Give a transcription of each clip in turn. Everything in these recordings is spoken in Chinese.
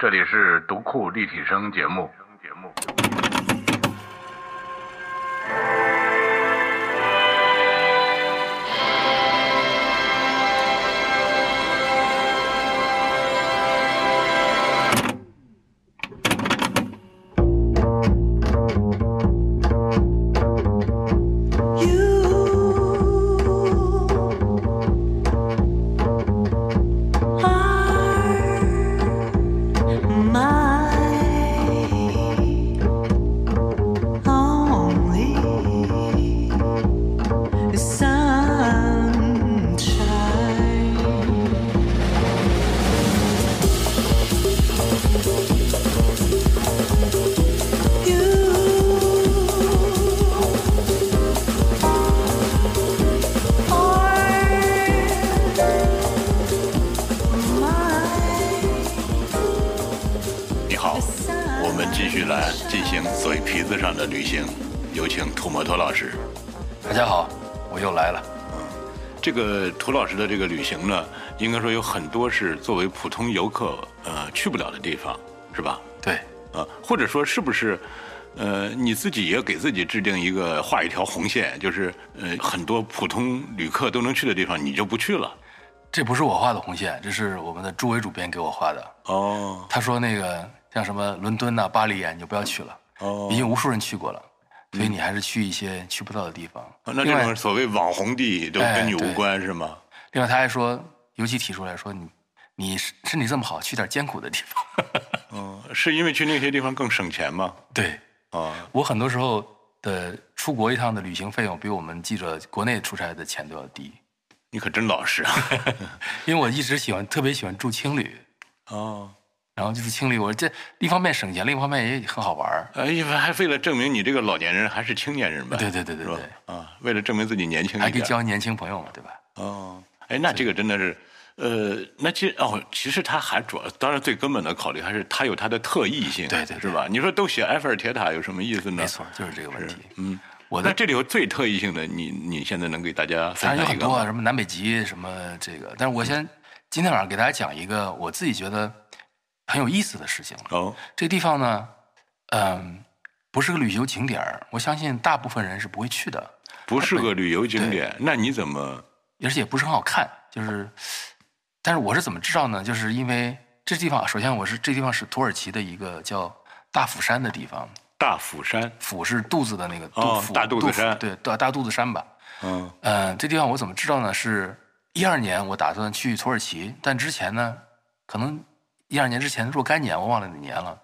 这里是读库立体声节目。涂老师的这个旅行呢，应该说有很多是作为普通游客呃去不了的地方，是吧？对，啊，或者说是不是，呃，你自己也给自己制定一个画一条红线，就是呃很多普通旅客都能去的地方，你就不去了。这不是我画的红线，这是我们的朱伟主编给我画的。哦他说那个像什么伦敦呐、巴黎啊，你就不要去了，哦已经无数人去过了，所以你还是去一些去不到的地方。那这种所谓网红地都跟你无关是吗？另外他还说，尤其提出来说你你身体这么好，去点艰苦的地方。嗯，是因为去那些地方更省钱吗？对啊，我很多时候的出国一趟的旅行费用比我们记者国内出差的钱都要低，你可真老实啊！因为我一直喜欢特别喜欢住青旅。哦，然后就是青旅，我这一方面省钱，另一方面也很好玩儿。哎呀，还为了证明你这个老年人还是青年人吧？对对对对对？啊，为了证明自己年轻一点。还可以交年轻朋友嘛，对吧？哦，哎，那这个真的是，呃，那其实哦，其实它还主要，当然最根本的考虑还是它有它的特异性，对对对是吧？你说都写埃菲尔铁塔有什么意思呢？没错，就是这个问题。嗯，我的那这里有最特异性的，你你现在能给大家当分然有很多？什么南北极什么这个，但是我先今天晚上给大家讲一个我自己觉得很有意思的事情。哦，这个地方呢，嗯，不是个旅游景点儿，我相信大部分人是不会去的，不是个旅游景点，那你怎么？而且也不是很好看。就是，但是我是怎么知道呢？就是因为这地方，首先我是这地方是土耳其的一个叫大釜山的地方，大釜山，釜是肚子的那个肚哦，大肚子山对，大大肚子山吧。嗯呃，这地方我怎么知道呢？是一二年我打算去土耳其，但之前呢，可能一二年之前若干年，我忘了哪年了。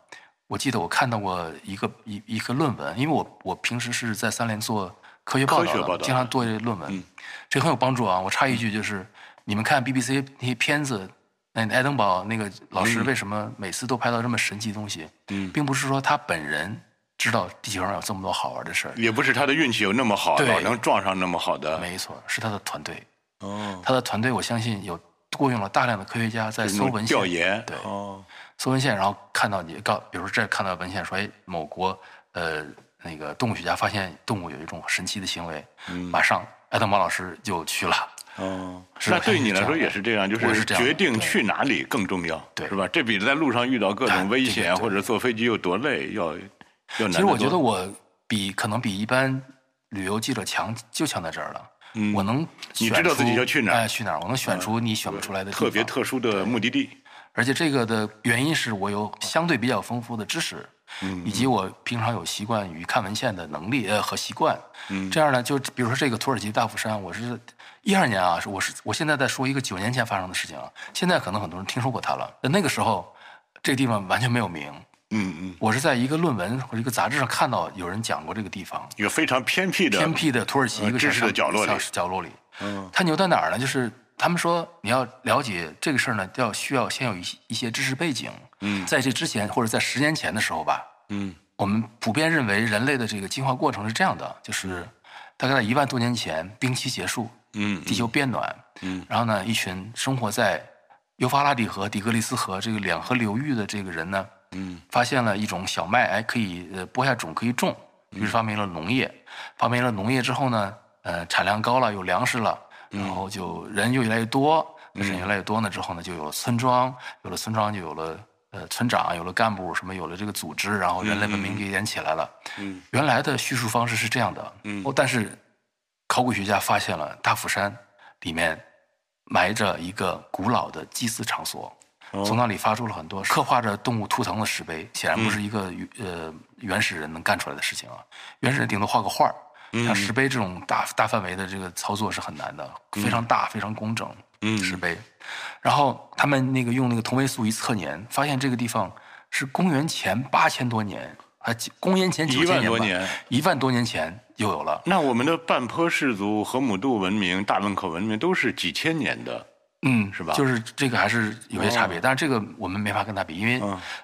我记得我看到过一个一一个论文，因为我我平时是在三联做科学报道的，报道经常做这论文，嗯这很有帮助啊。我插一句，就是、你们看 BBC 那些片子，那爱登堡那个老师为什么每次都拍到这么神奇的东西？嗯，并不是说他本人知道地球上有这么多好玩的事儿，也不是他的运气有那么好，对老能撞上那么好的。没错，是他的团队。哦，他的团队我相信有雇佣了大量的科学家在搜文献，调研，对，哦，搜文献，然后看到你告，比如说这看到文献说，哎，某国呃那个动物学家发现动物有一种神奇的行为，嗯马上爱德毛老师就去了，哦，是那对你来说 也是这样，就是决定去哪里更重要，对是吧？这比在路上遇到各种危险或者坐飞机有多累要要难。其实我觉得我比可能比一般旅游记者强，就强在这儿了。嗯我能你知道自己要去哪儿去哪儿？我能选出你选不出来的特别特殊的目的地，而且这个的原因是我有相对比较丰富的知识，嗯以及我平常有习惯于看文献的能力呃和习惯。嗯这样呢，就比如说这个土耳其大釜山，我是一二年啊，是我是我现在在说一个九年前发生的事情啊，现在可能很多人听说过它了，但那个时候这个地方完全没有名。嗯嗯，我是在一个论文或者一个杂志上看到有人讲过这个地方，一个非常偏僻的偏僻的土耳其一个呃知识的角落里角落里。嗯它牛在哪儿呢？就是他们说你要了解这个事儿呢，要需要先有一些一些知识背景。嗯。在这之前或者在十年前的时候吧，嗯。我们普遍认为人类的这个进化过程是这样的，就是大概在一万多年前，冰期结束，嗯地球变暖，嗯。然后呢，一群生活在幼发拉底河、底格里斯河这个两河流域的这个人呢，嗯。发现了一种小麦，哎，可以呃播下种可以种，于是发明了农业。发明了农业之后呢，呃，产量高了，有粮食了，然后就人就越来越多，人越来越多呢之后呢，就有了村庄，有了村庄就有了呃村长，有了干部，什么有了这个组织，然后人类文明给连起来了。嗯，原来的叙述方式是这样的。嗯，但是考古学家发现了大釜山里面埋着一个古老的祭祀场所。从那里发出了很多刻画着动物图腾的石碑，显然不是一个呃原始人能干出来的事情啊。原始人顶多画个画儿，像石碑这种大大范围的这个操作是很难的，非常大非常工整。石碑，然后他们那个用那个同位素一测年，发现这个地方是公元前八千多年，啊，公元前九千年，一万多年前就有了。那我们的半坡氏族、河姆渡文明、大汶口文明都是几千年的。嗯，是吧？就是这个还是有些差别，但是这个我们没法跟他比，因为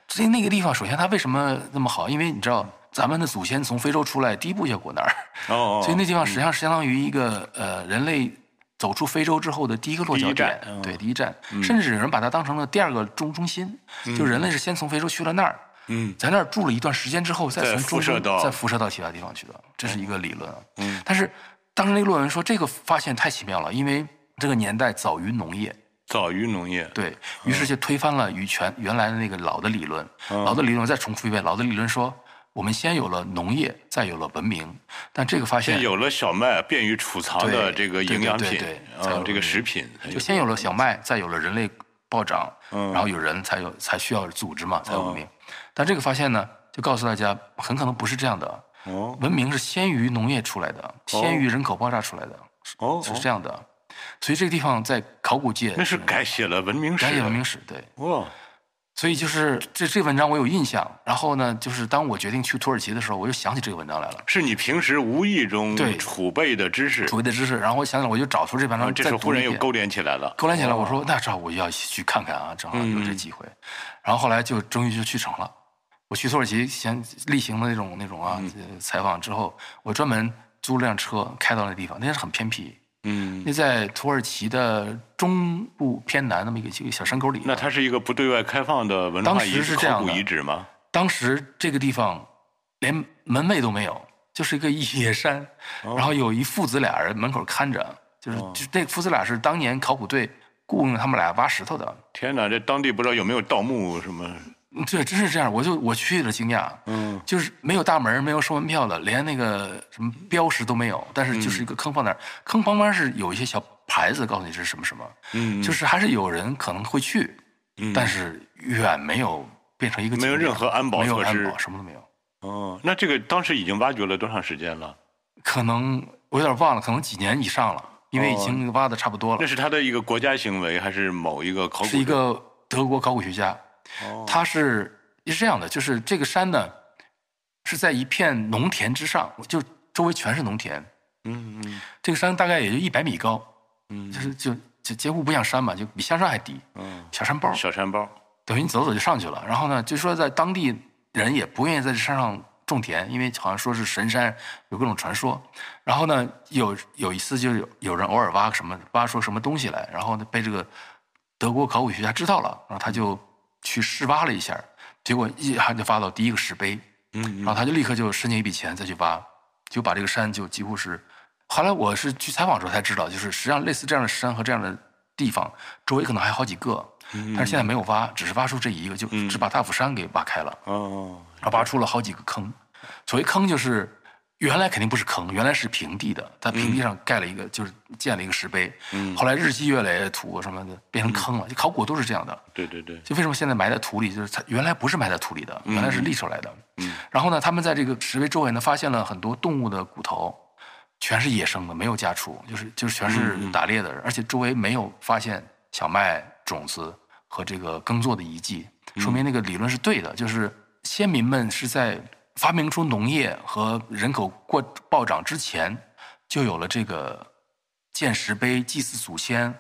这那个地方，首先它为什么那么好？因为你知道，咱们的祖先从非洲出来，第一步就过那儿，哦，所以那地方实际上是相当于一个呃人类走出非洲之后的第一个落脚点，对，第一站，甚至有人把它当成了第二个中中心，就人类是先从非洲去了那儿，嗯，在那儿住了一段时间之后，再从辐射到再辐射到其他地方去的，这是一个理论，嗯，但是当时那个论文说这个发现太奇妙了，因为。这个年代早于农业，早于农业，对于是就推翻了与全原来的那个老的理论。老的理论再重复一遍，老的理论说我们先有了农业，再有了文明。但这个发现有了小麦，便于储藏的这个营养品，啊，这个食品，就先有了小麦，再有了人类暴涨，然后有人才有才需要组织嘛，才有文明。但这个发现呢，就告诉大家，很可能不是这样的。哦文明是先于农业出来的，先于人口爆炸出来的，哦是这样的。所以这个地方在考古界，那是改写了文明史，改写文明史，对。哇，所以就是这这文章我有印象。然后呢，就是当我决定去土耳其的时候，我又想起这个文章来了。是你平时无意中储备的知识，储备的知识。然后我想想，我就找出这文章，这是忽然又勾连起来了。勾连起来，我说那正好我要去看看啊，正好有这机会。然后后来就终于就去成了。我去土耳其先例行的那种那种啊采访之后，我专门租了辆车开到那地方，那是很偏僻。嗯，那在土耳其的中部偏南那么一个一个小山沟里。那它是一个不对外开放的文化遗址、考古遗址吗？当时这个地方连门卫都没有，就是一个野山，然后有一父子俩人门口看着，就是就那父子俩是当年考古队雇佣他们俩挖石头的。天哪，这当地不知道有没有盗墓什么？对，真是这样，我就我去了惊讶，嗯，就是没有大门，没有收门票的，连那个什么标识都没有，但是就是一个坑放那儿，坑旁边是有一些小牌子告诉你这是什么什么，嗯，就是还是有人可能会去，嗯，但是远没有变成一个没有任何安保措施，什么都没有。哦，那这个当时已经挖掘了多长时间了？可能我有点忘了，可能几年以上了，因为已经挖的差不多了。那是他的一个国家行为，还是某一个考古？是一个德国考古学家。它是是这样的，就是这个山呢，是在一片农田之上，就周围全是农田。嗯嗯。这个山大概也就一百米高，嗯，就是就就几乎不像山嘛，就比香山还低。嗯。小山包。小山包。等于你走走就上去了。然后呢，就说在当地人也不愿意在这山上种田，因为好像说是神山，有各种传说。然后呢，有有一次就有有人偶尔挖什么挖出什么东西来，然后呢被这个德国考古学家知道了，然后他就。去试挖了一下，结果一下就挖到第一个石碑，嗯，然后他就立刻就申请一笔钱再去挖，就把这个山就几乎是。后来我是去采访的时候才知道，就是实际上类似这样的山和这样的地方，周围可能还有好几个，但是现在没有挖，只是挖出这一个，就只把大釜山给挖开了，哦，然后挖出了好几个坑，所谓坑就是。原来肯定不是坑，原来是平地的，在平地上盖了一个，就是建了一个石碑。嗯，后来日积月累，土什么的变成坑了。就考古都是这样的。对对对。就为什么现在埋在土里？就是它原来不是埋在土里的，原来是立出来的。嗯。然后呢，他们在这个石碑周围呢，发现了很多动物的骨头，全是野生的，没有家畜，就是就是全是打猎的人，而且周围没有发现小麦种子和这个耕作的遗迹，说明那个理论是对的，就是先民们是在。发明出农业和人口过暴涨之前，就有了这个建石碑祭祀祖先。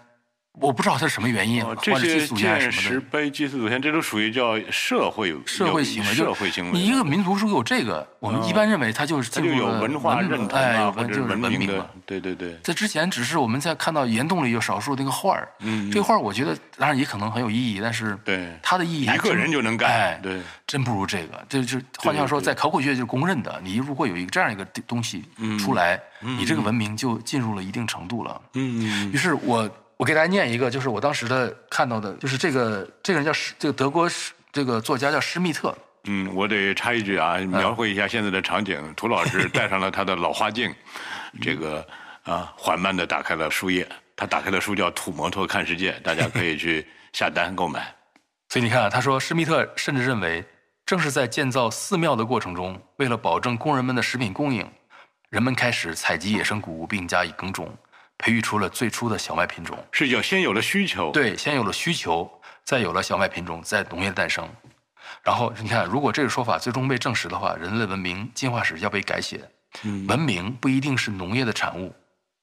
我不知道它是什么原因，这些建石碑祭祀祖先，这都属于叫社会社会行为。社会行为。你一个民族如果有这个，我们一般认为它就是就有文化认同啊，就是文明嘛。对对对。在之前，只是我们在看到岩洞里有少数那个画儿，嗯，这画儿我觉得当然也可能很有意义，但是对它的意义，一个人就能干，对，真不如这个。这就换句话说，在考古学就是公认的，你如果有一个这样一个东西出来，你这个文明就进入了一定程度了。嗯嗯。于是我。我给大家念一个，就是我当时的看到的，就是这个这个人叫施这个德国这个作家叫施密特，嗯，我得插一句啊，描绘一下现在的场景。涂老师戴上了他的老花镜，这个啊，缓慢的打开了书页。他打开的书叫《土摩托看世界》，大家可以去下单购买。所以你看啊，他说施密特甚至认为，正是在建造寺庙的过程中，为了保证工人们的食品供应，人们开始采集野生谷物并加以耕种，培育出了最初的小麦品种。是要先有了需求，对，先有了需求，再有了小麦品种，在农业的诞生。然后你看，如果这个说法最终被证实的话，人类文明进化史要被改写。文明不一定是农业的产物，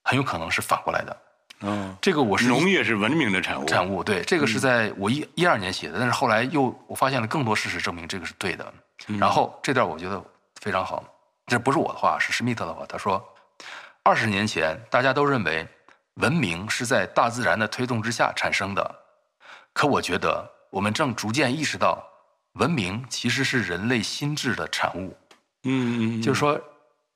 很有可能是反过来的。嗯，这个我是农业是文明的产物。产物对，这个是在我一一二年写的，但是后来又我发现了更多事实证明这个是对的。然后这段我觉得非常好，这不是我的话，是施密特的话。他说，二十年前大家都认为文明是在大自然的推动之下产生的，可我觉得我们正逐渐意识到，文明其实是人类心智的产物。嗯嗯，就是说，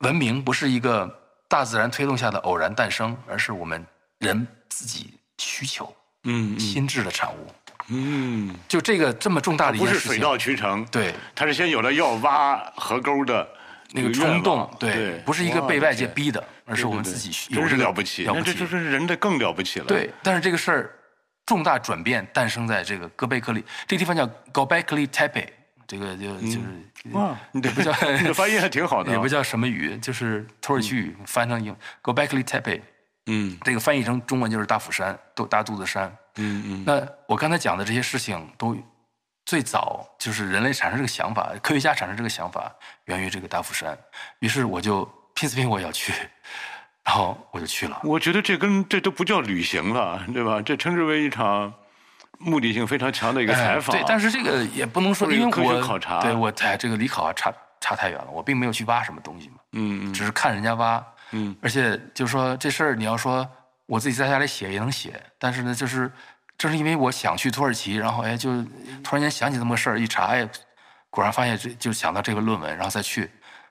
文明不是一个大自然推动下的偶然诞生，而是我们人自己需求、嗯心智的产物。嗯，就这个这么重大的一件事情，不是水到渠成，对他是先有了要挖河沟的那个冲动，对，不是一个被外界逼的，而是我们自己有真是这个了不起。了不起那这就是人的更了不起了。对，但是这个事儿重大转变诞生在这个戈贝克利这个地方叫 Gobekli Tepe，这个就就是哇，你的也不叫 你的翻译还挺好的啊，也不叫什么语，就是土耳其语翻成英 Gobekli Tepe，嗯这个翻译成中文就是大釜山，都大肚子山。嗯嗯那我刚才讲的这些事情，都最早就是人类产生这个想法，科学家产生这个想法，源于这个大釜山。于是我就拼死拼活要去，然后我就去了。我觉得这跟这都不叫旅行了，对吧？这称之为一场目的性非常强的一个采访。哎对，但是这个也不能说，因为我学考察对我哎，这个离考察差差太远了，我并没有去挖什么东西嘛，嗯嗯只是看人家挖。嗯，而且就是说这事儿，你要说我自己在家里写也能写，但是呢，就是正是因为我想去土耳其，然后哎，就突然间想起这么个事儿，一查，哎，果然发现这就想到这个论文，然后再去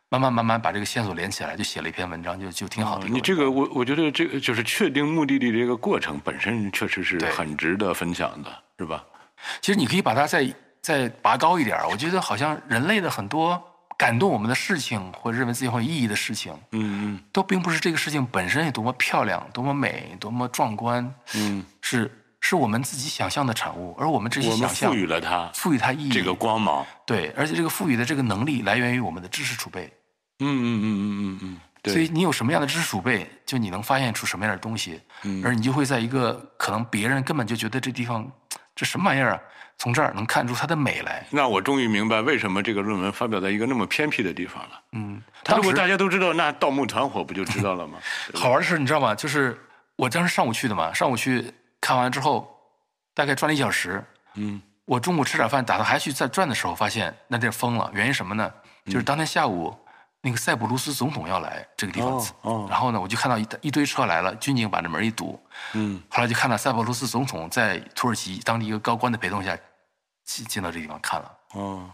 慢慢慢慢把这个线索连起来，就写了一篇文章，就就挺好的。你这个我我觉得这个就是确定目的地这个过程本身确实是很值得分享的，是吧？其实你可以把它再再拔高一点，我觉得好像人类的很多感动我们的事情，或者认为自己很有意义的事情，嗯嗯都并不是这个事情本身有多么漂亮、多么美、多么壮观，嗯是是我们自己想象的产物，而我们这嗯，些想象赋予了它赋予它意义，这个光芒。对，而且这个赋予的这个能力来源于我们的知识储备，嗯嗯嗯嗯嗯嗯，对。所以你有什么样的知识储备，就你能发现出什么样的东西，嗯而你就会在一个可能别人根本就觉得这地方这什么玩意儿啊，从这儿能看出它的美来。那我终于明白为什么这个论文发表在一个那么偏僻的地方了。嗯，他如果大家都知道，那盗墓团伙不就知道了吗？好玩的是，你知道吗？就是我当时上午去的嘛，上午去看完之后，大概转了一小时。嗯，我中午吃点饭，打算还去再转的时候，发现那地儿封了。原因什么呢？就是当天下午那个塞浦路斯总统要来这个地方，哦哦然后呢，我就看到一一堆车来了，军警把这门一堵。嗯，后来就看到塞浦路斯总统在土耳其当地一个高官的陪同下进进到这地方看了。哦，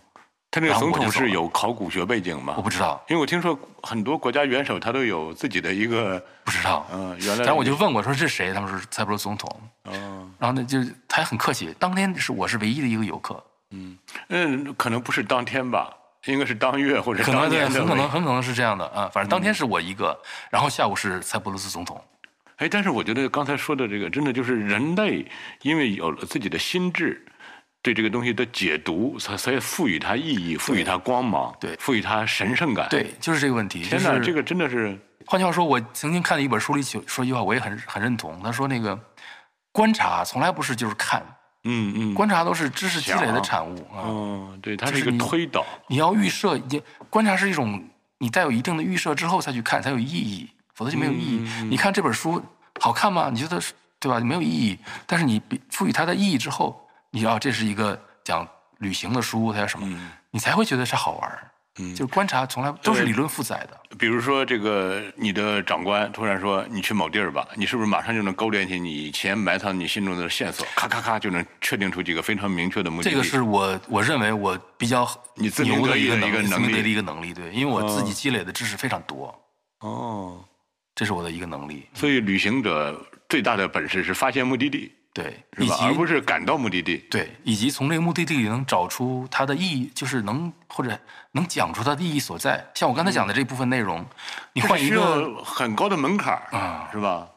他那个总统是有考古学背景吗我？不知道，因为我听说很多国家元首他都有自己的一个，不知道。嗯、原来。然后我就问我说这是谁？他们说是塞浦路斯总统。哦，然后呢，就他也很客气。当天是我是唯一的一个游客，嗯嗯，可能不是当天吧，应该是当月或者可能很可能很可能是这样的啊。反正当天是我一个，然后下午是塞浦路斯总统。哎，但是我觉得刚才说的这个，真的就是人类因为有了自己的心智，对这个东西的解读，才才赋予它意义，赋予它光芒，对赋予它神圣感。，对，就是这个问题。天哪，就是这个真的是，换句话说，我曾经看了一本书里说一句话，我也很很认同。他说那个观察从来不是就是看，嗯嗯，观察都是知识积累的产物啊。嗯，对，它是一个推导。你要预设，你观察是一种你带有一定的预设之后再去看才有意义，否则就没有意义。嗯你看这本书好看吗？你觉得是对吧？没有意义。但是你比赋予它的意义之后，你要这是一个讲旅行的书，它叫什么？嗯你才会觉得是好玩儿。就是观察从来都是理论负载的。比如说，这个你的长官突然说你去某地儿吧，你是不是马上就能勾连起你以前埋藏你心中的线索，咔咔咔就能确定出几个非常明确的目的地？这个是我我认为我比较你牛的一个能力，自能力鸣得意的一个能力。对，因为我自己积累的知识非常多，哦，这是我的一个能力。所以旅行者最大的本事是发现目的地。对？以及而不是赶到目的地。对，以及从这个目的地里能找出它的意义，就是能或者能讲出它的意义所在。像我刚才讲的这部分内容，你换一需个要很高的门槛儿啊是吧？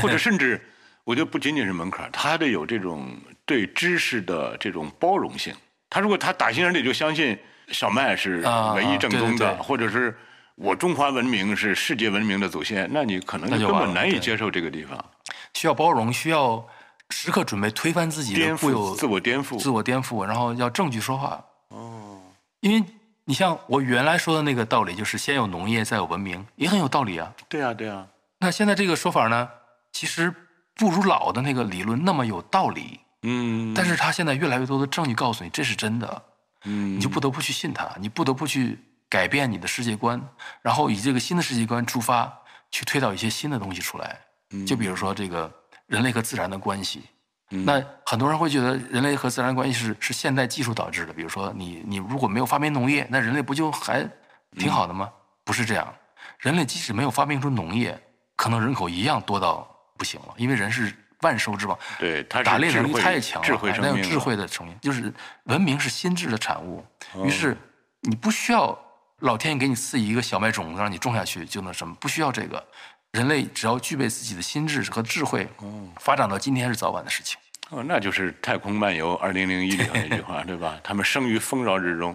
或者甚至，我觉得不仅仅是门槛儿，他还得有这种对知识的这种包容性。他如果他打心眼里就相信小麦是啊唯一正宗的，对对对或者是我中华文明是世界文明的祖先，那你可能就根本难以接受这个地方，需要包容，需要时刻准备推翻自己的颠固有覆、自我颠覆。自我颠覆，然后要证据说话。哦，因为你像我原来说的那个道理，就是先有农业，再有文明，也很有道理啊。对啊，对啊，那现在这个说法呢，其实不如老的那个理论那么有道理，嗯，但是他现在越来越多的证据告诉你这是真的，嗯你就不得不去信他，你不得不去改变你的世界观，然后以这个新的世界观出发，去推导一些新的东西出来。就比如说这个人类和自然的关系。那很多人会觉得人类和自然关系是是现代技术导致的，比如说你你如果没有发明农业，那人类不就还挺好的吗？不是这样，人类即使没有发明出农业，可能人口一样多到不行了，因为人是万兽之王，对，他打猎能力太强了，智慧还有智慧的成因，就是文明是心智的产物。哦于是你不需要老天爷给你赐一个小麦种子让你种下去就能什么，不需要这个。人类只要具备自己的心智和智慧，发展到今天是早晚的事情。哦，那就是《太空漫游二零零一》里头那句话，对吧？他们生于丰饶之中，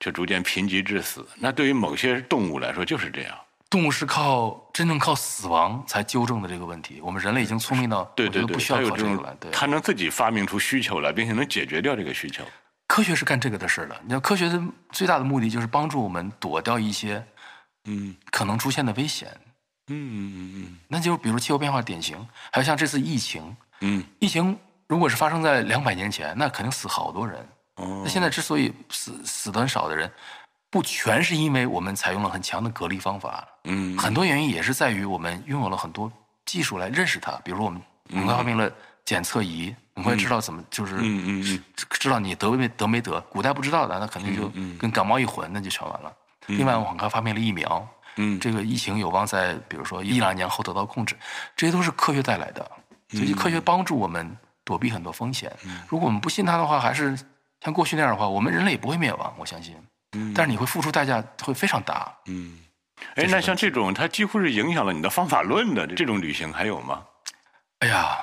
却逐渐贫瘠致死。那对于某些动物来说就是这样。动物是靠真正靠死亡才纠正的这个问题。我们人类已经聪明到，对对对，不需要它有这种靠这个了。对，，它能自己发明出需求来，并且能解决掉这个需求。科学是干这个的事儿的。你知道，科学的最大的目的就是帮助我们躲掉一些嗯可能出现的危险。嗯嗯嗯嗯那就比如气候变化典型，还有像这次疫情，嗯疫情如果是发生在两百年前，那肯定死好多人。哦那现在之所以死死的很少的人，不全是因为我们采用了很强的隔离方法，嗯很多原因也是在于我们拥有了很多技术来认识它。比如我们很快发明了检测仪，很快知道怎么就是嗯嗯嗯知道你得没得没得。古代不知道的，那肯定就跟感冒一混，那就全完了。另外，我们很快发明了疫苗，嗯这个疫情有望在比如说一两年后得到控制，这些都是科学带来的，所以科学帮助我们躲避很多风险。如果我们不信它的话，还是像过去那样的话，我们人类也不会灭亡，我相信。但是你会付出代价会非常大。嗯。哎，那像这种它几乎是影响了你的方法论的这种旅行还有吗？哎呀，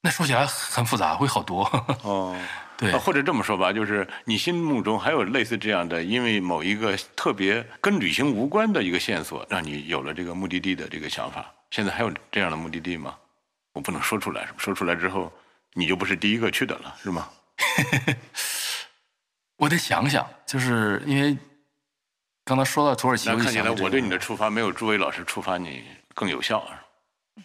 那说起来很复杂，会好多。哦。对啊，或者这么说吧，就是你心目中还有类似这样的，因为某一个特别跟旅行无关的一个线索，让你有了这个目的地的这个想法。现在还有这样的目的地吗？我不能说出来，说出来之后你就不是第一个去的了，是吗？我得想想，就是因为刚才说到土耳其，那看起来我对你的出发没有诸位老师出发你更有效啊。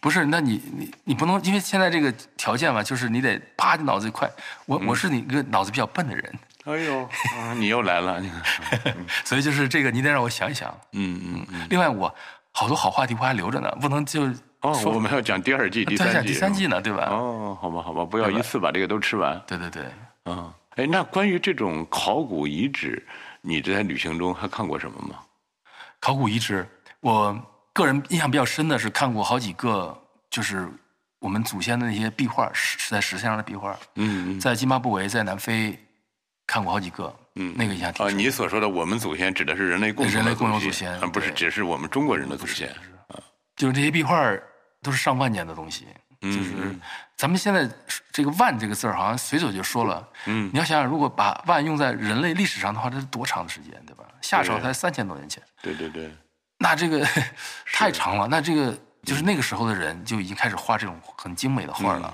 不是，那你你你不能，因为现在这个条件嘛，就是你得啪，你脑子一快。我、嗯我是你一个脑子比较笨的人，哎呦，啊你又来了，你看，所以就是这个，你得让我想一想。嗯嗯嗯。另外，我好多好话题我还留着呢，不能就哦，我们要讲第二季、第三季，第三季。呢，对吧？哦，好吧，好吧，不要一次把这个都吃完。对对对，嗯，哎，那关于这种考古遗址，你在旅行中还看过什么吗？考古遗址，我个人印象比较深的是看过好几个，就是我们祖先的那些壁画，石是在石像上的壁画，嗯嗯。在津巴布韦、在南非看过好几个，嗯那个印象挺啊，深。你所说的我们祖先指的是人类共同的人类共有祖祖先而不是只是我们中国人的祖先。就是这些壁画都是上万年的东西，嗯就是咱们现在这个“万”这个字儿好像随手就说了，嗯。你要想想，如果把“万”用在人类历史上的话，这是多长的时间，对吧？夏朝才三千多年前，对对对，那这个太长了，那这个就是那个时候的人就已经开始画这种很精美的画了。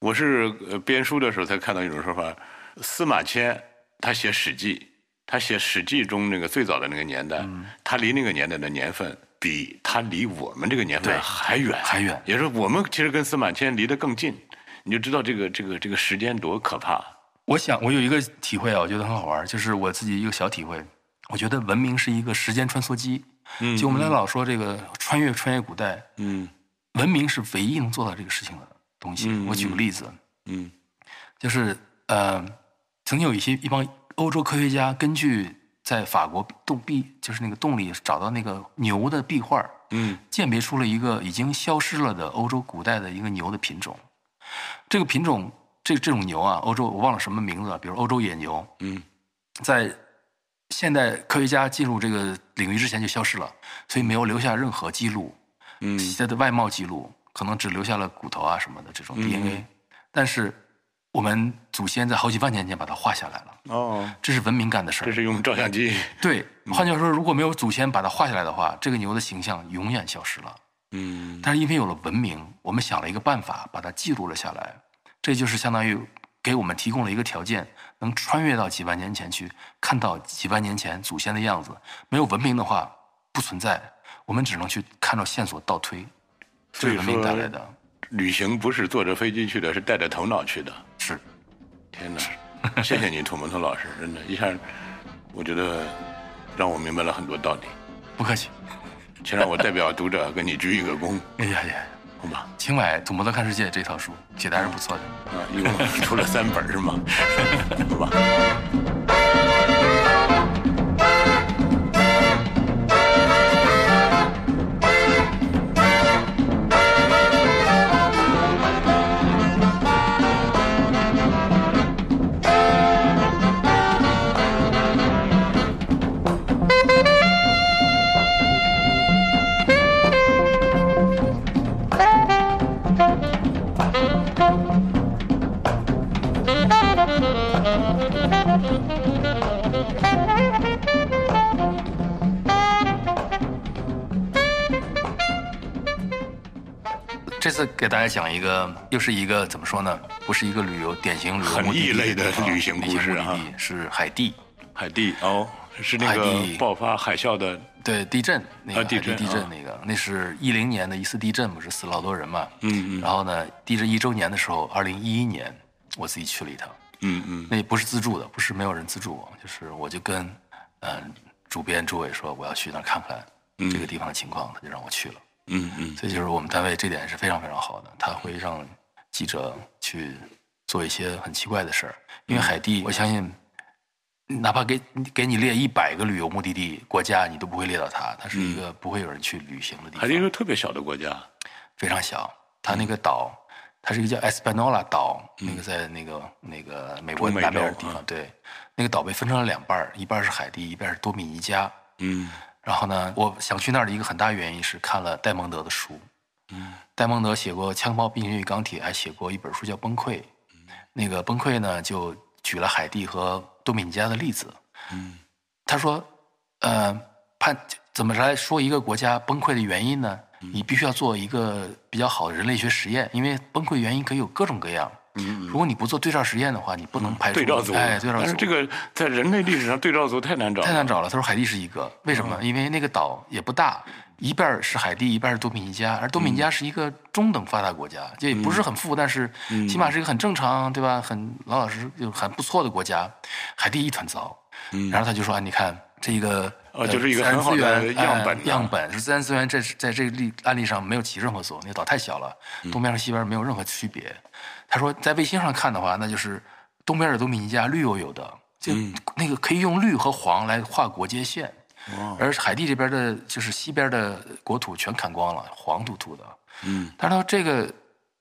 我是呃编书的时候才看到一种说法，司马迁他写《史记》，他写《史记》中那个最早的那个年代，嗯他离那个年代的年份比他离我们这个年份还远，还远也就是我们其实跟司马迁离得更近，你就知道这个这个这个时间多可怕。我想，我有一个体会啊，我觉得很好玩，就是我自己一个小体会。我觉得文明是一个时间穿梭机，嗯就我们老说这个穿越穿越古代，嗯。文明是唯一能做到这个事情的东西。嗯我举个例子，嗯。就是呃，曾经有一些一帮欧洲科学家根据在法国洞壁，就是那个洞里找到那个牛的壁画，嗯。鉴别出了一个已经消失了的欧洲古代的一个牛的品种。这个品种，这这种牛啊，欧洲我忘了什么名字了，比如欧洲野牛，嗯。在现代科学家进入这个领域之前就消失了，所以没有留下任何记录，嗯。它的外貌记录可能只留下了骨头啊什么的这种嗯。DNA，、但是我们祖先在好几万年前把它画下来了，哦，这是文明干的事儿。这是用照相机。对，换句话说，如果没有祖先把它画下来的话，这个牛的形象永远消失了。嗯。但是因为有了文明，我们想了一个办法，把它记录了下来，这就是相当于给我们提供了一个条件，能穿越到几万年前去，看到几万年前祖先的样子。没有文明的话，不存在，我们只能去看到线索倒推，这是文明带说来的。旅行不是坐着飞机去的，是带着头脑去的。是，天哪，谢谢你，土木头老师，真的，一下我觉得让我明白了很多道理。不客气。请让我代表读者跟你鞠一个躬，哎呀呀，好吧？请买《土摩托看世界》这套书，写的还是不错的。啊，一共出了三本是吗？好吧。这次给大家讲一个，又是一个怎么说呢？不是一个旅游典型旅游很目的地异类的旅行故事啊是海地。海地哦，是那个爆发海啸的，对地震那个啊地震那个，那是一零年的一次地震，不是死了好多人嘛？嗯嗯然后呢，地震一周年的时候，二零一一年，我自己去了一趟，嗯嗯那也不是自助的，不是没有人资助我，就是我就跟嗯、呃主编朱伟说我要去那儿看看这个地方的情况，他就让我去了。嗯嗯。所以就是我们单位这点是非常非常好的，他会让记者去做一些很奇怪的事儿，因为海地，我相信，哪怕给给你列一百个旅游目的地国家，你都不会列到它，它是一个不会有人去旅行的地方。海地是，个特别小的国家，非常小。它那个岛，它是一个叫 Espanola 岛，那个在那个那个美国南边的地方，对，那个岛被分成了两半儿，一半是海地，一半是多米尼加。嗯然后呢，我想去那儿的一个很大原因是看了戴蒙德的书。嗯，戴蒙德写过《枪炮、病菌与钢铁》，还写过一本书叫《崩溃》。那个《崩溃》呢，就举了海地和多米尼加的例子。嗯他说，呃，判怎么来说一个国家崩溃的原因呢？你必须要做一个比较好的人类学实验，因为崩溃原因可以有各种各样。嗯如果你不做对照实验的话，你不能排除对照组，哎，对照组。但是这个在人类历史上对照组太难找了，太难找了。他说海地是一个，为什么？因为那个岛也不大，一半是海地，一半是多米尼加，而多米尼加是一个中等发达国家，就也不是很富，但是起码是一个很正常，对吧？很老老实实就很不错的国家。海地一团糟，然后他就说：“啊，你看这个。”哦就是一个很好的样本样本是自然资源，这是在这个例案例上没有起任何作用，那个岛太小了，东边和西边没有任何区别。他说，在卫星上看的话，那就是东边的多米尼加绿油油的，就那个可以用绿和黄来画国界线，而海地这边的就是西边的国土全砍光了，黄秃秃的。嗯，他说这个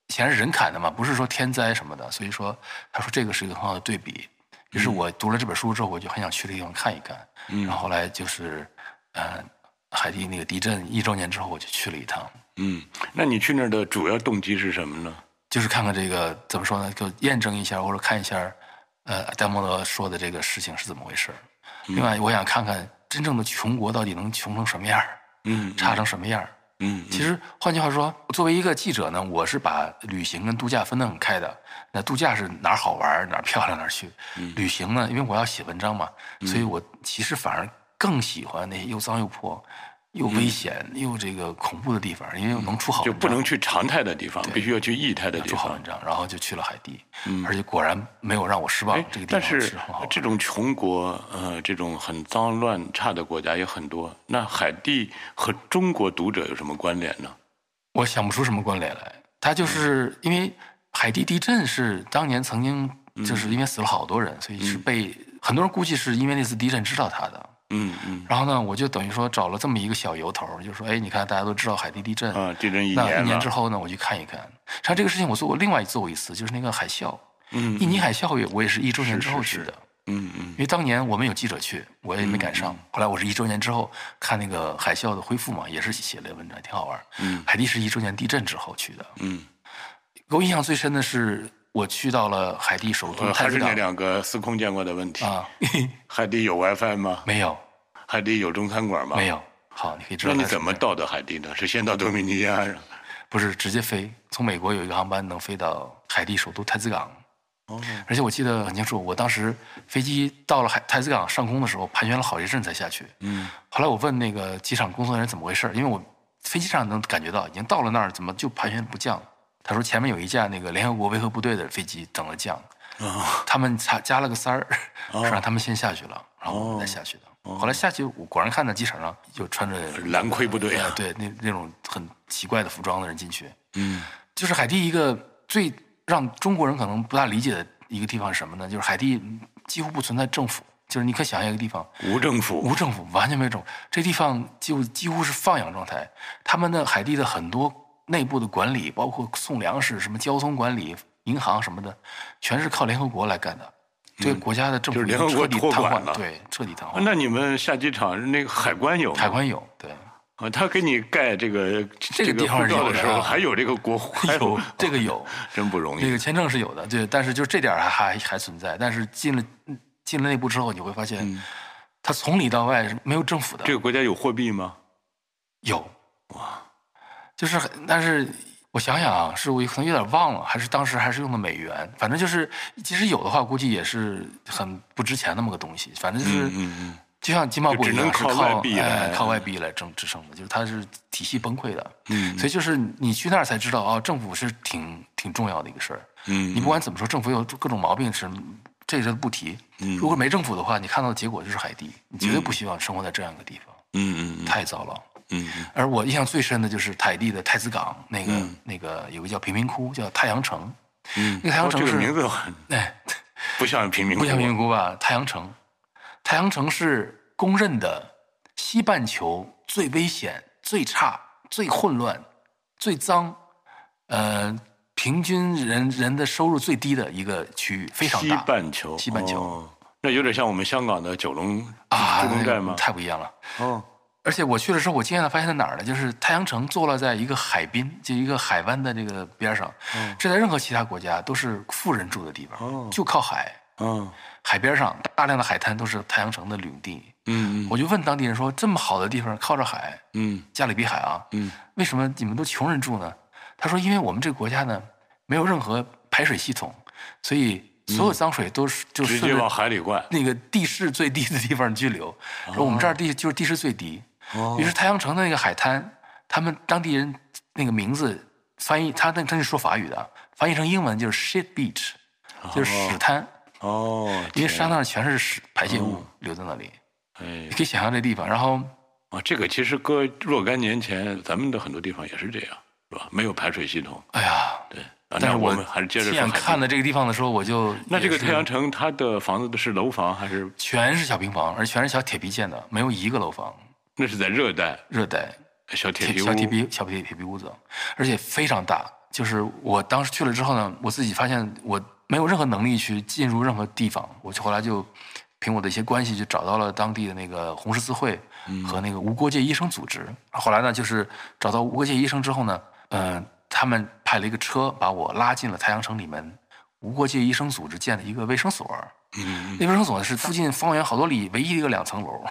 显然是人砍的嘛，不是说天灾什么的，所以说他说这个是一个很好的对比。于是我读了这本书之后，我就很想去这个地方看一看。嗯然后后来就是，呃，海地那个地震一周年之后，我就去了一趟，嗯，那你去那儿的主要动机是什么呢？就是看看这个怎么说呢，就验证一下或者看一下，呃，戴蒙德说的这个事情是怎么回事儿。另外，我想看看真正的穷国到底能穷成什么样儿，嗯差成什么样儿。嗯其实换句话说，作为一个记者呢，我是把旅行跟度假分得很开的。那度假是哪儿好玩儿哪儿漂亮哪儿去，旅行呢，因为我要写文章嘛，所以我其实反而更喜欢那些又脏又破、又危险又这个恐怖的地方，因为能出好就不能去常态的地方，必须要去异态的地方出好文。章，然后就去了海地，而且果然没有让我失望哎，这个地但是。这种穷国，呃，这种很脏乱差的国家也很多。那海地和中国读者有什么关联呢？我想不出什么关联来。它就是因为海地地震是当年曾经就是因为死了好多人，所以是被很多人估计是因为那次地震知道他的。嗯嗯然后呢，我就等于说找了这么一个小由头，就说，哎，你看大家都知道海地地震，啊，地震一那一年之后呢，我去看一看。实际上这个事情我做过另外做过一次，就是那个海啸，嗯印尼海啸也我也是一周年之后是是去的。嗯嗯因为当年我们有记者去，我也没赶上。后来我是一周年之后看那个海啸的恢复嘛，也是写了文章，挺好玩。嗯海地是一周年地震之后去的。嗯，给我印象最深的是，我去到了海地首都呃，还是那两个司空见惯的问题。啊，海地有 WiFi 吗？没有海地有中餐馆吗？没。有。好，你可以知道那你怎么到的海地呢？是先到多米尼加？不是直接飞？从美国有一个航班能飞到海地首都太子港。哦，而且我记得很清楚，我当时飞机到了海太子港上空的时候，盘旋了好一阵才下去。嗯后来我问那个机场工作人员怎么回事，因为我飞机上能感觉到已经到了那儿，怎么就盘旋不降？他说前面有一架那个联合国维和部队的飞机等了降，啊 他们加加了个塞儿，哦 是让他们先下去了，然后我们再下去的。后来下去，我果然看到机场上就穿着 蓝盔部队啊呃对，那那种很奇怪的服装的人进去。嗯就是海地一个最让中国人可能不大理解的一个地方是什么呢？就是海地几乎不存在政府，就是你可想象一个地方，无政府。无政府，完全没有政府，这地方就几乎是放养状态。他们的海地的很多内部的管理，包括送粮食、什么交通管理、银行什么的，全是靠联合国来干的。这个国家的政府嗯就是联合国瘫痪托管了对，彻底瘫痪。那你们下机场那个海关有吗？海关有，对，啊，他给你盖这个这个地方护照的时候，还有这个国 还有这个有，真不容易。这个签证是有的，对，但是就这点还还还存在。但是进了嗯进了内部之后，你会发现，它从里到外是没有政府的。嗯这个国家有货币吗？有哇，就是很，但是我想想啊，是我可能有点忘了，还是当时还是用的美元，反正就是，即使有的话，估计也是很不值钱那么个东西。反正就是，嗯嗯就像津巴布韦一样，就只能靠是靠外币来哎靠外币来挣支撑的，就是它是体系崩溃的。嗯所以就是你去那儿才知道，哦，政府是挺挺重要的一个事儿。嗯你不管怎么说，政府有各种毛病是，这个不提。嗯如果没政府的话，你看到的结果就是海地，你绝对不希望生活在这样一个地方，嗯嗯太糟了。嗯嗯而我印象最深的就是台地的太子港，那个、那个有个叫贫民窟，叫太阳城。嗯，那个太阳城是哦这个名字很哎，不像贫民窟，不像贫民窟吧？太阳城，太阳城是公认的西半球最危险、最差、最混乱、最脏，呃，平均人人的收入最低的一个区域，非常大西。半球，西半球哦那有点像我们香港的九龙九龙寨吗？太不一样了。哦，而且我去的时候，我惊讶的发现在哪儿呢？就是太阳城坐落在一个海滨，就一个海湾的这个边上。这在任何其他国家都是富人住的地方，哦就靠海，嗯海边上大量的海滩都是太阳城的领地。嗯我就问当地人说：“这么好的地方，靠着海，嗯加勒比海啊，嗯为什么你们都穷人住呢？”他说：“因为我们这个国家呢，没有任何排水系统，所以所有脏水都是就嗯，直接往海里灌。那个地势最低的地方去流。说我们这儿地就是地势最低，哦于是太阳城的那个海滩，他们当地人那个名字翻译，他那他是说法语的，翻译成英文就是 shit beach，就是屎滩，哦，因为天沙那儿全是屎排泄物留在那里，哎你可以想象这地方。然后啊，这个其实搁若干年前，咱们的很多地方也是这样，是吧？没有排水系统。哎呀，对，啊，但是我们还是接着亲眼说海地。看的这个地方的时候，我就那这个太阳城，它的房子的是楼房还是全是小平房，而全是小铁皮建的，没有一个楼房，那是在热带热带。小铁皮屋？小铁皮小铁铁皮屋子，而且非常大。就是我当时去了之后呢，我自己发现我没有任何能力去进入任何地方，我就后来就凭我的一些关系，就找到了当地的那个红十字会和那个无国界医生组织。后来呢，就是找到无国界医生之后呢，嗯、他们派了一个车把我拉进了太阳城里面无国界医生组织建的一个卫生所。嗯那卫生所呢是附近方圆好多里唯一的一个两层楼。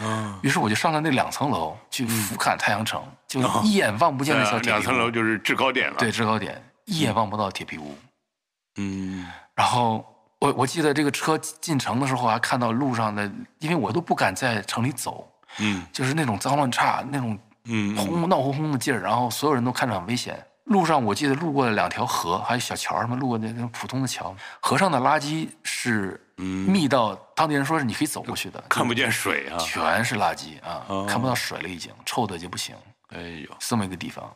嗯，于是我就上了那两层楼去俯瞰太阳城，就一眼望不见的小铁皮屋。两层楼就是制高点了。对，制高点，一眼望不到铁皮屋。嗯然后我我记得这个车进城的时候，还看到路上的，因为我都不敢在城里走，嗯就是那种脏乱差、那种嗯嗯轰闹哄哄的劲儿，然后所有人都看着很危险。路上我记得路过了两条河，还有小桥什么，路过那种普通的桥，河上的垃圾是密到当地人说是你可以走过去的，嗯看不见水啊。全是垃圾啊，哦看不到水了已经，臭的就不行。哎呦，是这么一个地方。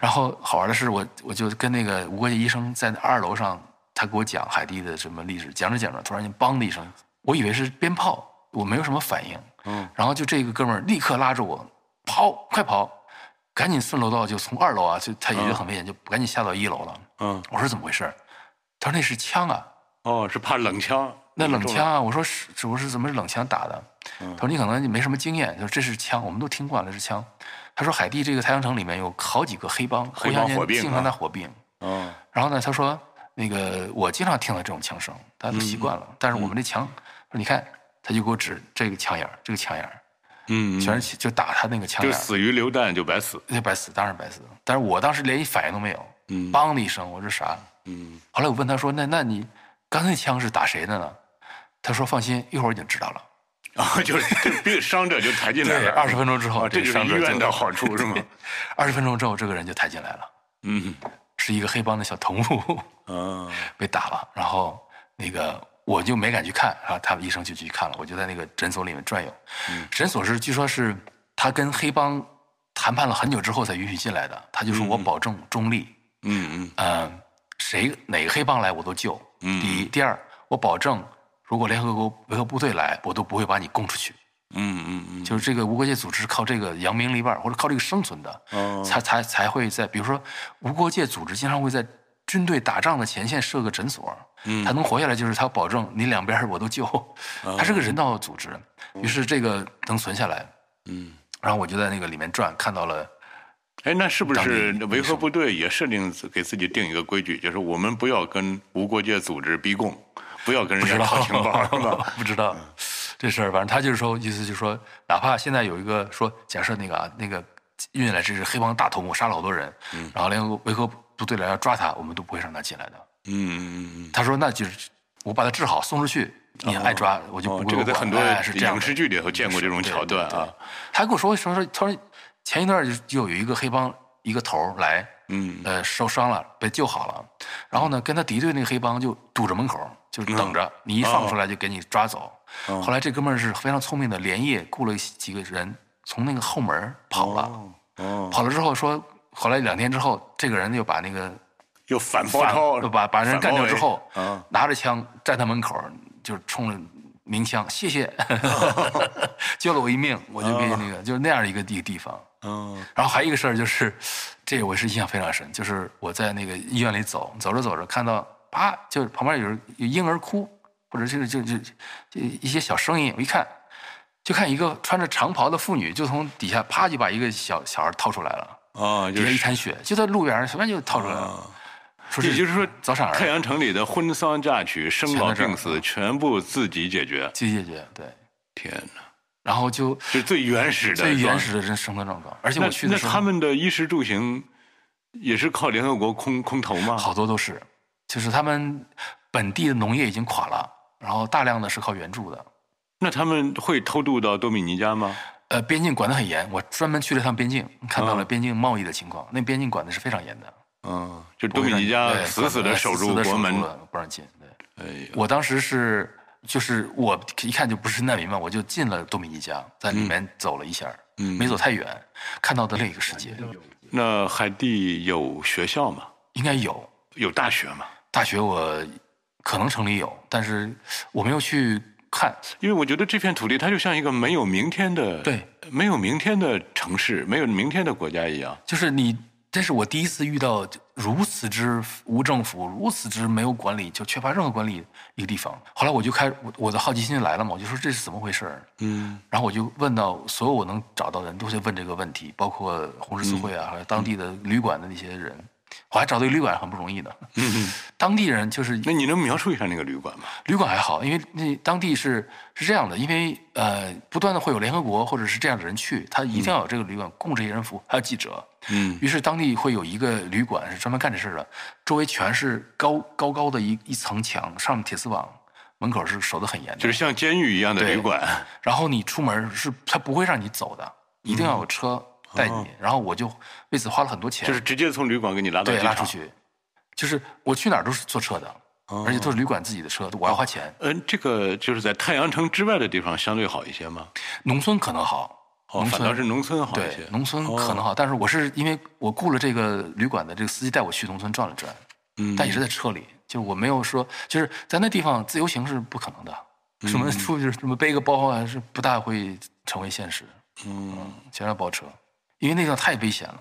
然后好玩的是，我我就跟那个吴国杰医生在二楼上，他给我讲海地的什么历史，讲着讲着，突然间梆的一声，我以为是鞭炮，我没有什么反应。嗯，然后就这个哥们儿立刻拉着我跑，快跑，赶紧顺楼道就从二楼啊，就他也觉得很危险，就赶紧下到一楼了。嗯，我说怎么回事？他说那是枪啊，哦，是怕冷枪。那冷枪啊！我说是，这不是怎么是冷枪打的？嗯他说你可能没什么经验，他说这是枪，我们都听惯了是枪。他说海地这个太阳城里面有好几个黑帮，黑互相间帮火并经常啊在火并。嗯，然后呢，他说那个我经常听到这种枪声，大家都习惯了。但是我们这枪，说你看，他就给我指这个枪眼儿，这个枪眼儿，嗯，全是就打他那个枪眼，就死于流弹就白死。那白死，当然白死。但是我当时连一反应都没有，嗯梆的一声，我说啥？嗯，后来我问他说，那那你刚才那枪是打谁的呢？他说放心，一会儿我已经知道了。啊，就是这病伤者就抬进来了。二十分钟之后，啊，这就是医伤者就院的好处是吗？二十分钟之后，这个人就抬进来了，嗯，是一个黑帮的小头目嗯，被打了，然后那个我就没敢去看，然后他们医生就去看了，我就在那个诊所里面转悠。诊所是据说是他跟黑帮谈判了很久之后才允许进来的，他就说我保证中立，嗯嗯嗯、谁哪个黑帮来我都救。嗯第一，第二，我保证如果联合国维和部队来，我都不会把你供出去。嗯嗯嗯，就是这个无国界组织是靠这个扬名立万，或者靠这个生存的，哦才才才会在，比如说无国界组织经常会在军队打仗的前线设个诊所，嗯。他能活下来就是他保证你两边我都救，哦。他是个人道组织，于是这个能存下来，嗯。然后我就在那个里面转，看到了，哎，那是不是维和部队也设定给自己定一个规矩，就是我们不要跟无国界组织逼供，不要跟人家套情报，是吧？不知道。这事儿，反正他就是说，意思就是说，哪怕现在有一个说，假设那个啊，那个运进来这是黑帮大头目，杀了好多人，然后联合维和部队来要抓他，我们都不会让他进来的。嗯嗯嗯他说那就是我把他治好送出去，你爱抓我就哦，不会管。这个在很多影视剧里头见过这种桥段啊。他还跟我说说说，他说前一段就就有一个黑帮一个头儿来，嗯呃受伤了被救好了，然后呢跟他敌对那个黑帮就堵着门口，就是等着、你一放出来就给你抓走。后来这哥们儿是非常聪明的，连夜雇了几个人从那个后门跑了，跑了之后说，后来两天之后，这个人又把那个又反包反抄，把把人干掉之后拿着枪站他门口，就是冲着鸣枪，谢谢，救了我一命，我就给那个就是那样一个地地方。嗯然后还有一个事儿就是，这个我是印象非常深，就是我在那个医院里走，走着走着看到，啪，就是旁边有人有婴儿哭，或者就是就就就一些小声音，我一看，就看一个穿着长袍的妇女，就从底下啪就把一个小小孩掏出来了，啊，就是一滩血，就在路边上随便就掏出来了。也就是说，早产儿太阳城里的婚丧嫁娶、生老病死，全部自己解决。自己解决对，天哪，然后就是最原始的最原始的人生存状况，而且我去的时候，那他们的衣食住行也是靠联合国空空投吗？好多都是，就是他们本地的农业已经垮了，然后大量的是靠援助的。那他们会偷渡到多米尼加吗？呃，边境管得很严，我专门去了趟边境，看到了嗯边境贸易的情况。那边境管的是非常严的，嗯，就多米尼加死死的守住国门。了不让进。对，哎，我当时是就是我一看就不是难民嘛，我就进了多米尼加，在里面走了一下，嗯没走太远，看到的另一个世界，那海地有学校吗？应该有有大学吗？大学，我可能城里有，但是我没有去看。因为我觉得这片土地它就像一个没有明天的，对，没有明天的城市，没有明天的国家一样。就是你，这是我第一次遇到如此之无政府、如此之没有管理，就缺乏任何管理一个地方。后来我就开我我的好奇心就来了嘛，我就说这是怎么回事儿嗯然后我就问到所有我能找到的人都在问这个问题，包括红十字会啊，还有当地的旅馆的那些人。我还找到一个旅馆很不容易的，嗯，当地人就是那你能描述一下那个旅馆吗？旅馆还好，因为那当地是是这样的，因为呃不断的会有联合国或者是这样的人去，他一定要有这个旅馆供这些人服务，还有记者。嗯于是当地会有一个旅馆是专门干这事儿的，周围全是高高高的一一层墙，上面铁丝网，门口是守得很严的。就是像监狱一样的旅馆。然后你出门是他不会让你走的，一定要有车带你。然后我就为此花了很多钱，就是直接从旅馆给你拉到对拉出。去，就是我去哪儿都是坐车的，而且都是旅馆自己的车，我要花钱。嗯，这个就是在太阳城之外的地方相对好一些吗？农村可能好，哦，农村反倒是农村好一些。农村可能哦好，但是我是因为我雇了这个旅馆的这个司机带我去农村转了转，嗯但也是在车里，就是我没有说，就是在那地方自由行是不可能的，什么出去什么背个包啊，是不大会成为现实。嗯，全要包车，因为那个太危险了。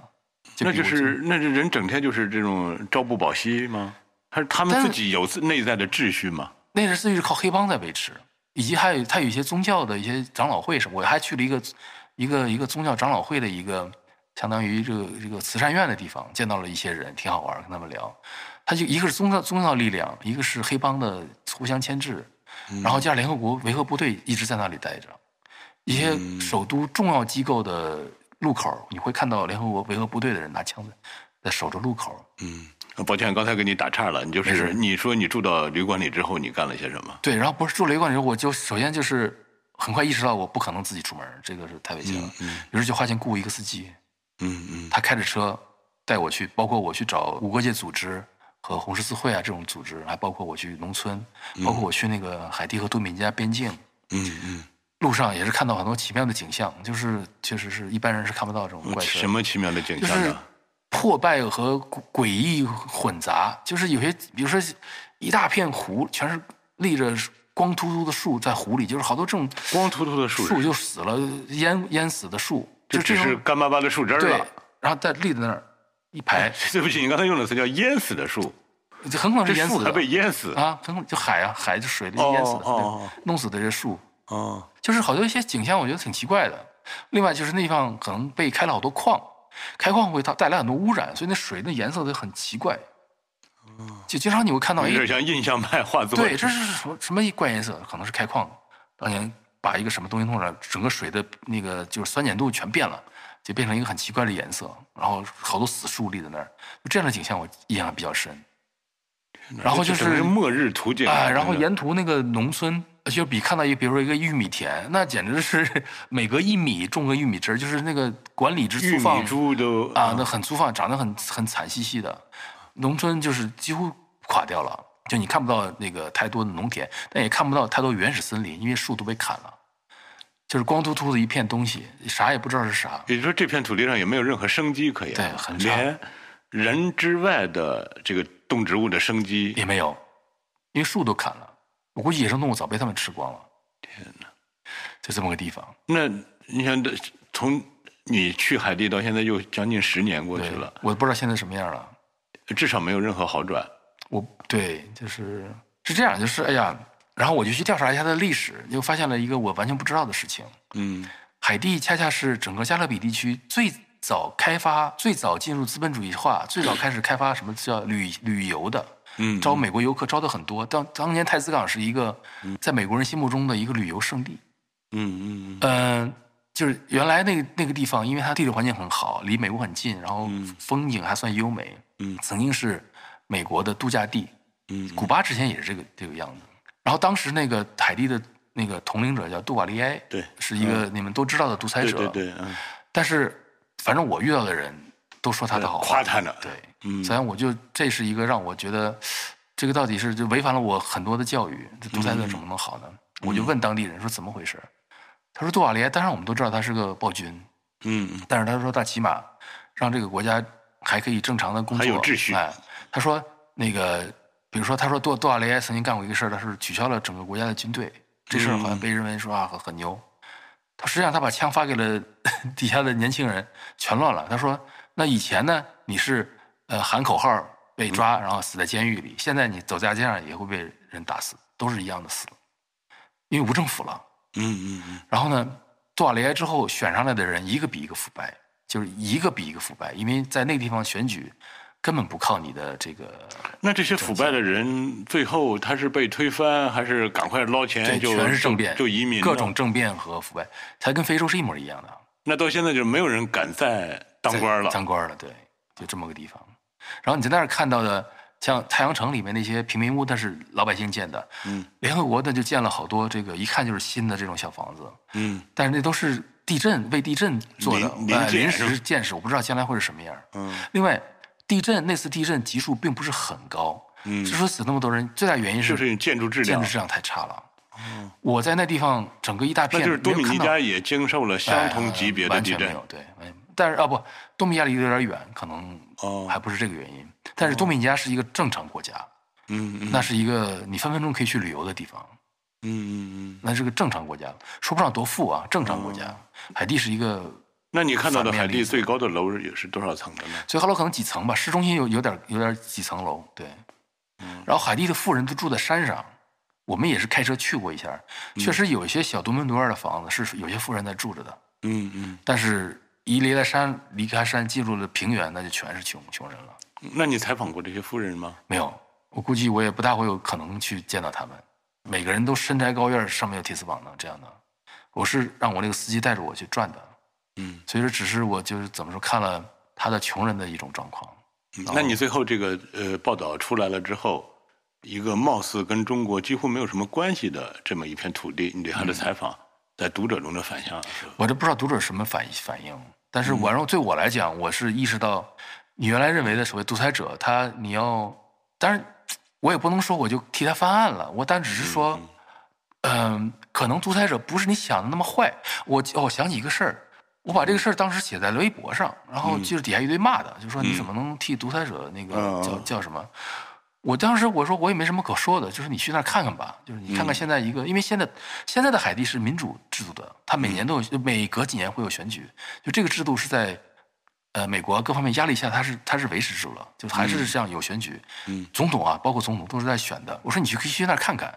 那就是那这人整天就是这种朝不保夕吗？还是他们自己有自内在的秩序吗？那是是靠黑帮在维持，以及还有他有一些宗教的一些长老会什么，我还去了一个一个一个宗教长老会的一个相当于这个这个慈善院的地方，见到了一些人，挺好玩，跟他们聊。他就一个是宗教宗教力量，一个是黑帮的互相牵制，然后加上联合国维和部队一直在那里待着，一些首都重要机构的路口，你会看到联合国维和部队的人拿枪在在守着路口。嗯抱歉，刚才给你打岔了。你就是你说你住到旅馆里之后，你干了些什么？对，然后不是住旅馆之后，我就首先就是很快意识到我不可能自己出门，这个是太危险了。于是就花钱雇一个司机，嗯嗯他开着车带我去，包括我去找无国界组织和红十字会啊这种组织，还包括我去农村，包括我去那个海地和多米尼加边境，嗯嗯，路上也是看到很多奇妙的景象，就是确实是一般人是看不到这种怪事。什么奇妙的景就是象呢？破败和诡诡异混杂，就是有些，比如说一大片湖，全是立着光秃秃的树在湖里，就是好多这种光秃秃的树树就死了，淹淹死的树，就只是干巴巴的树枝儿对了。，然后再立在那儿一排，对不起，你刚才用的词叫淹死的树，就很可能是淹死的。树还被淹死。啊，很可能就海啊，海就水里哦淹死的，哦哦。弄死的这些树，哦，就是好多一些景象，我觉得挺奇怪的。另外就是那地方可能被开了好多矿，开矿会它带来很多污染，所以那水那颜色都很奇怪。就经常你会看到，哎有，点像印象派画作。对，这是什么什么怪颜色？可能是开矿当年把一个什么东西弄上，整个水的那个就是酸碱度全变了，就变成一个很奇怪的颜色。然后好多死树立在那儿，就这样的景象我印象比较深。然后就是末日图景啊，然后沿途那个农村，就比看到一个，比如说一个玉米田，那简直是 每隔一米种个玉米枝儿，就是那个管理之玉粗放米株都啊，那很粗放，长得很很惨兮兮的，农村就是几乎垮掉了，就你看不到那个太多的农田，但也看不到太多原始森林，因为树都被砍了，就是光秃秃的一片东西，啥也不知道是啥。也就是说，这片土地上也没有任何生机可言，对很差。连人之外的这个动植物的生机。也没有，因为树都砍了，我估计野生动物早被他们吃光了。天哪，就这么个地方。那你想，这从你去海地到现在又将近十年过去了，我不知道现在什么样了。至少没有任何好转。我对，就是是这样，就是哎呀，然后我就去调查一下它的历史，又发现了一个我完全不知道的事情。嗯海地恰恰是整个加勒比地区最早开发、最早进入资本主义化、最早开始开发什么叫旅旅游的，嗯，招美国游客招的很多。当当年太子港是一个在美国人心目中的一个旅游胜地。嗯嗯嗯、就是原来那个那个地方，因为它地理环境很好，离美国很近，然后风景还算优美，嗯曾经是美国的度假地。嗯古巴之前也是这个这个样子。然后当时那个海地的那个统领者叫杜瓦利埃，对是一个你们都知道的独裁对者。对对，嗯，但是反正我遇到的人都说他的好。话，夸他呢。对，嗯。所以我就这是一个让我觉得，这个到底是就违反了我很多的教育，这独裁者怎么能好呢？我就问当地人说怎么回事？他说杜瓦利埃，当然我们都知道他是个暴君，嗯嗯。但是他说他起码让这个国家还可以正常的工作，还有秩序。哎，他说那个，比如说他说杜杜瓦雷埃曾经干过一个事儿，他是取消了整个国家的军队，这事儿好像被认为说啊很很牛。他实际上他把枪发给了 底下的年轻人，全乱了。他说那以前呢你是呃喊口号被抓，然后死在监狱里，现在你走在街上也会被人打死，都是一样的死，因为无政府了。嗯嗯嗯，然后呢，杜瓦雷埃之后选上来的人一个比一个腐败，就是一个比一个腐败，因为在那个地方选举根本不靠你的这个，那这些腐败的人最后他是被推翻，还是赶快捞钱对，就全是政变，就移民各种政变和腐败，才跟非洲是一模一样的。那到现在就没有人敢再当官了。当官了，对，就这么个地方。然后你在那儿看到的，像太阳城里面那些平民屋，那是老百姓建的。嗯，联合国呢就建了好多这个一看就是新的这种小房子，嗯但是那都是地震为地震做的，临临时建设，我不知道将来会是什么样。嗯另外，地震那次地震级数并不是很高，嗯之所以死那么多人，最大原因是就是建筑质量建筑，质量太差了。我在那地方整个一大那片，就是多米尼加也经受了相同级别的地震完全没。有对，完全但是啊不，多米尼加离得有点远，可能哦还不是这个原因。但是多米尼加是一个正常国家，嗯嗯那是一个你分分钟可以去旅游的地方。嗯嗯嗯。那是个正常国家，说不上多富啊，正常国家。海地是一个那你看到的海地最高的楼也是多少层的呢？最高楼可能几层吧，市中心有有点有点几层楼，对。然后海地的富人都住在山上，我们也是开车去过一下，确实有一些小独门独院的房子是有些富人在住着的，嗯嗯。但是一离开山，离开山进入了平原，那就全是穷穷人了。那你采访过这些富人吗？没有，我估计我也不大会有可能去见到他们。每个人都身宅高院，上面有铁丝网的这样的。我是让我那个司机带着我去转的，嗯，所以说只是我就是怎么说看了他的穷人的一种状况。嗯那你最后这个呃报道出来了之后，一个貌似跟中国几乎没有什么关系的这么一片土地，你对他的采访，在读者中的反响？我这不知道读者什么反反应，但是嗯。我让对我来讲，我是意识到，你原来认为的所谓独裁者，他你要，当然我也不能说我就替他翻案了，我但只是说，嗯、可能独裁者不是你想的那么坏。我哦想起一个事儿，我把这个事儿当时写在了微博上，然后就是底下一堆骂的，就说你怎么能替独裁者那个嗯叫叫什么？我当时我说我也没什么可说的，就是你去那儿看看吧，就是你看看现在一个，因为现在现在的海地是民主制度的，它每年都有，每隔几年会有选举，就这个制度是在呃美国各方面压力下，它是它是维持住了，就还是这样有选举，嗯。总统啊，包括总统都是在选的。我说你去可以去那儿看看，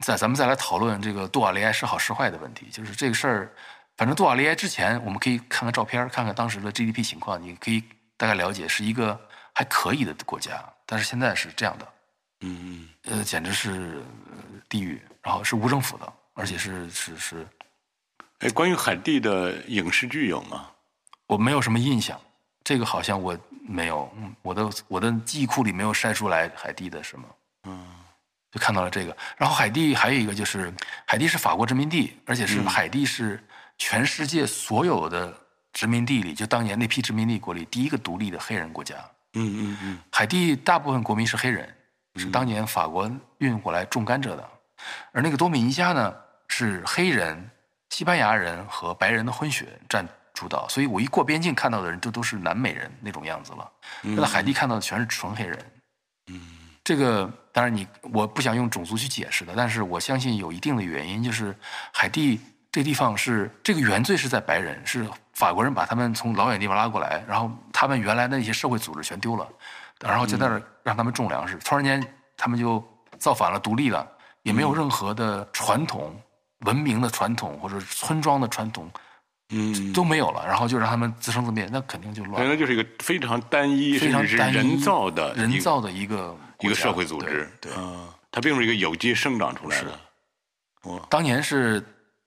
再咱们再来讨论这个杜瓦利埃是好是坏的问题，就是这个事儿，反正杜瓦利埃之前我们可以看看照片，看看当时的 GDP 情况，你可以大概了解是一个还可以的国家，但是现在是这样的。嗯嗯呃，简直是呃地狱，然后是无政府的，而且是是是，嗯。哎，关于海地的影视剧有吗？我没有什么印象，这个好像我没有，嗯，我的我的记忆库里没有筛出来海地的什么，嗯就看到了这个。然后海地还有一个就是，海地是法国殖民地，而且是海地是全世界所有的殖民地里，就当年那批殖民地国里第一个独立的黑人国家。嗯嗯嗯。海地大部分国民是黑人，是当年法国运过来种甘蔗的，而那个多米尼加呢是黑人、西班牙人和白人的混血占主导，所以我一过边境看到的人就都是南美人那种样子了。那在海地看到的全是纯黑人。嗯。这个当然你我不想用种族去解释的，但是我相信有一定的原因，就是海地这地方是这个原罪是在白人，是法国人把他们从老远地方拉过来，然后他们原来的那些社会组织全丢了，然后就在那儿让他们种粮食，突然间他们就造反了，独立了，也没有任何的传统、文明的传统或者村庄的传统嗯，都没有了，然后就让他们自生自灭，那肯定就乱。了。原来就是一个非常单一，非常单一人造的一个人造的一个一个社会组织，对，对。嗯，它并不是一个有机生长出来的。当年是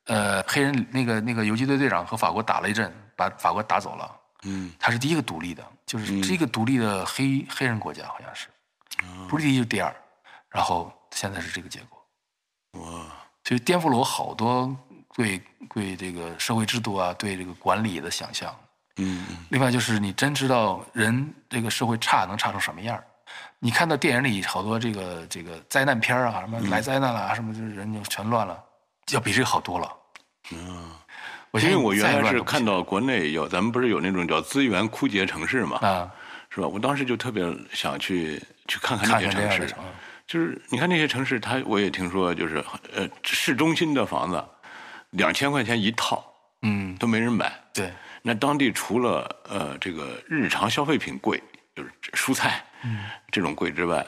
呃黑人那个那个游击队队长和法国打了一阵，把法国打走了。嗯他是第一个独立的，就是这个独立的黑、黑人国家好像是，哦不是第一就是第二，然后现在是这个结果，哇，所以颠覆了我好多对对这个社会制度啊，对这个管理的想象。嗯另外就是你真知道人这个社会差能差成什么样儿你看到电影里好多这个这个灾难片儿啊，什么来灾难了啊，什么就是人就全乱了，要比这个好多了。嗯，我因为我原来是看到国内有，咱们不是有那种叫资源枯竭城市嘛，啊，是吧？我当时就特别想去去看看那些城市就是你看那些城市，它我也听说，就是呃市中心的房子，两千块钱一套嗯，都没人买。对，那当地除了呃这个日常消费品贵，就是蔬菜，嗯这种贵之外，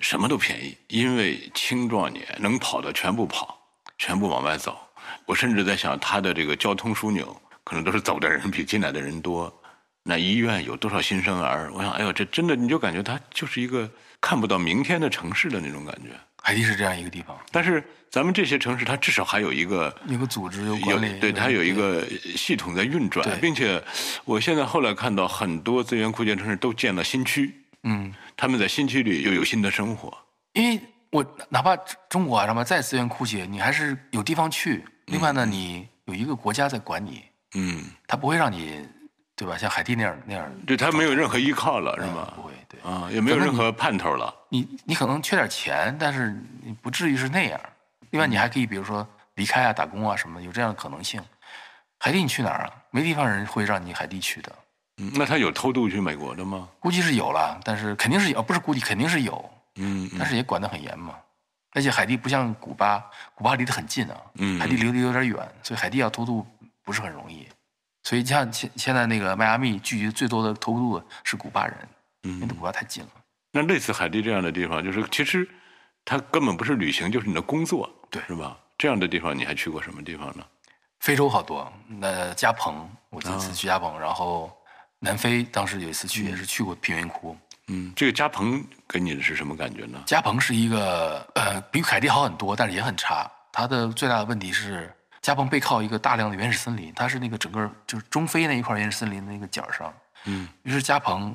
什么都便宜，因为青壮年能跑的全部跑，全部往外走。我甚至在想，他的这个交通枢纽可能都是走的人比进来的人多。那医院有多少新生儿？我想，哎呦，这真的你就感觉它就是一个看不到明天的城市的那种感觉。海地是这样一个地方，但是咱们这些城市，它至少还有一个有个组织有有管理，对它有一个系统在运转，并且我现在后来看到很多资源枯竭城市都建了新区，嗯，他们在新区里又有新的生活。因为我哪怕中国啊什么再资源枯竭，你还是有地方去。另外呢，你有一个国家在管你，嗯，他不会让你，对吧？像海地那样那样，对他没有任何依靠了，是吗不？会，对。啊，也没有任何盼头了。你你可能缺点钱，但是你不至于是那样。另外，你还可以比如说离开啊、打工啊什么的，有这样的可能性。海地你去哪儿啊？没地方人会让你海地去的，嗯那他有偷渡去美国的吗？估计是有了，但是肯定是有，不是估计肯定是有，嗯，嗯但是也管得很严嘛。而且海地不像古巴，古巴离得很近啊，嗯海地离得有点远，所以海地要偷渡不是很容易。所以像现现在那个迈阿密聚集最多的偷渡的是古巴人，因为古巴太近了。那类似海地这样的地方，就是其实它根本不是旅行，就是你的工作，对是吧？这样的地方你还去过什么地方呢？非洲好多，那加蓬，我这啊次去加蓬，然后南非当时有一次去也是去过贫民窟。嗯，这个加蓬给你的是什么感觉呢？加蓬是一个呃比凯迪好很多，但是也很差。它的最大的问题是，加蓬背靠一个大量的原始森林，它是那个整个就是中非那一块原始森林的那个角上。嗯，于是加蓬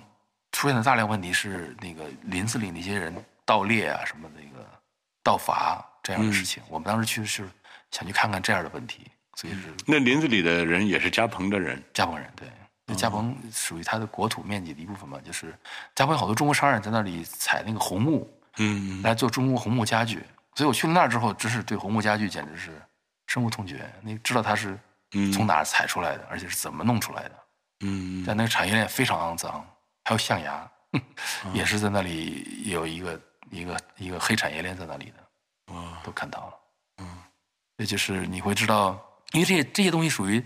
出现的大量问题是那个林子里那些人盗猎啊什么那个盗伐这样的事情。我们当时去是想去看看这样的问题，所以是那林子里的人也是加蓬的人，加蓬人，对，那加蓬属于它的国土面积的一部分嘛，就是加蓬有好多中国商人在那里采那个红木嗯，来做中国红木家具，所以我去了那儿之后，真是对红木家具简直是深恶痛绝。你知道它是从哪儿采出来的，而且是怎么弄出来的，嗯，但那个产业链非常肮脏，还有象牙，也是在那里有一个一个一个黑产业链在那里的，哇，都看到了。嗯，这就是你会知道，因为这些这些东西属于，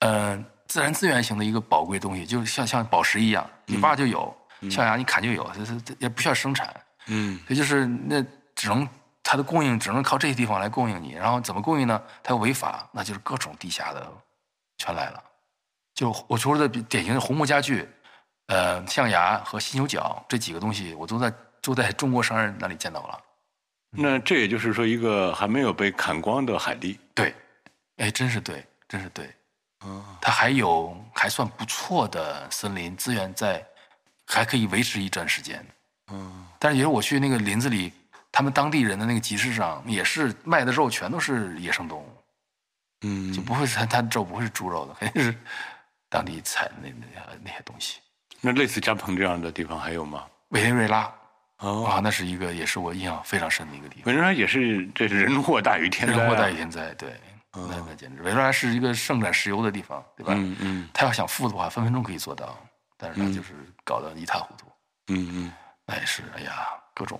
呃，自然资源型的一个宝贵东西，就像像宝石一样，你挖就有，象牙你砍就有，这这这也不需要生产，嗯，所以就是那只能它的供应只能靠这些地方来供应你，然后怎么供应呢？它又违法，那就是各种地下的全来了。就我说的典型的红木家具，呃，象牙和犀牛角这几个东西，我都在都在中国商人那里见到了。那这也就是说，一个还没有被砍光的海地，对，哎，真是对，真是对。它还有还算不错的森林资源在，还可以维持一段时间。嗯，但是也是我去那个林子里，他们当地人的那个集市上，也是卖的肉全都是野生动物，嗯就不会是它它肉不会是猪肉的，肯定是当地采的那那那些东西。那类似加蓬这样的地方还有吗？委内瑞拉哦，啊，那是一个也是我印象非常深的一个地方。委内瑞拉也是，这是人祸大于天灾、啊，人祸大于天灾，对，那那简直，委内瑞拉是一个盛产石油的地方，对吧？嗯嗯他要想富的话，分分钟可以做到，但是他就是搞得一塌糊涂。嗯嗯那也是，哎呀，各种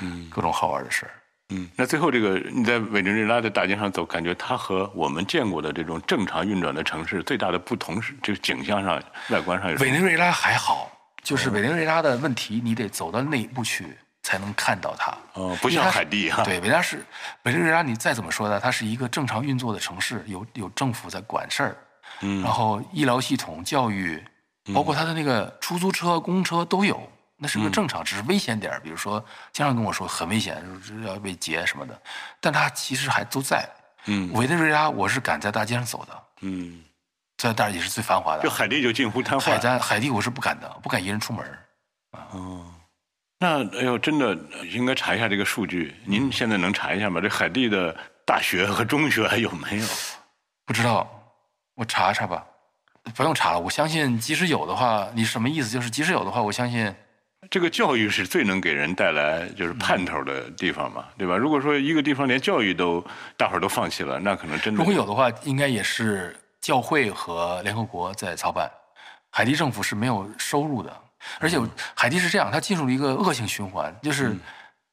嗯 各种好玩的事儿。嗯。那最后这个你在委内瑞拉的大街上走，感觉它和我们见过的这种正常运转的城市最大的不同是，这个景象上、外观上？委内瑞拉还好，就是委内瑞拉的问题，你得走到内部去才能看到它。哦，不像海地哈、对，委内瑞拉是委内瑞拉，你再怎么说呢，它是一个正常运作的城市，有有政府在管事儿，嗯然后医疗系统、教育，包括它的那个出租车、公车都有，那是个正常，只是危险点儿比如说经常跟我说很危险，就是要被劫什么的，但它其实还都在。嗯委内瑞拉我是敢在大街上走的，嗯，在当然也是最繁华的就。海地就近乎瘫海痪。滩海地我是不敢的，不敢一人出门啊。哦，那哎呦，真的应该查一下这个数据。您现在能查一下吗？这海地的大学和中学还有没有？不知道，我查查吧。不用查了，我相信，即使有的话，你什么意思？就是即使有的话，我相信，这个教育是最能给人带来就是盼头的地方嘛，对吧？如果说一个地方连教育都大伙儿都放弃了，那可能真的如果有的话，应该也是教会和联合国在操办。海地政府是没有收入的，而且海地是这样，它进入了一个恶性循环，就是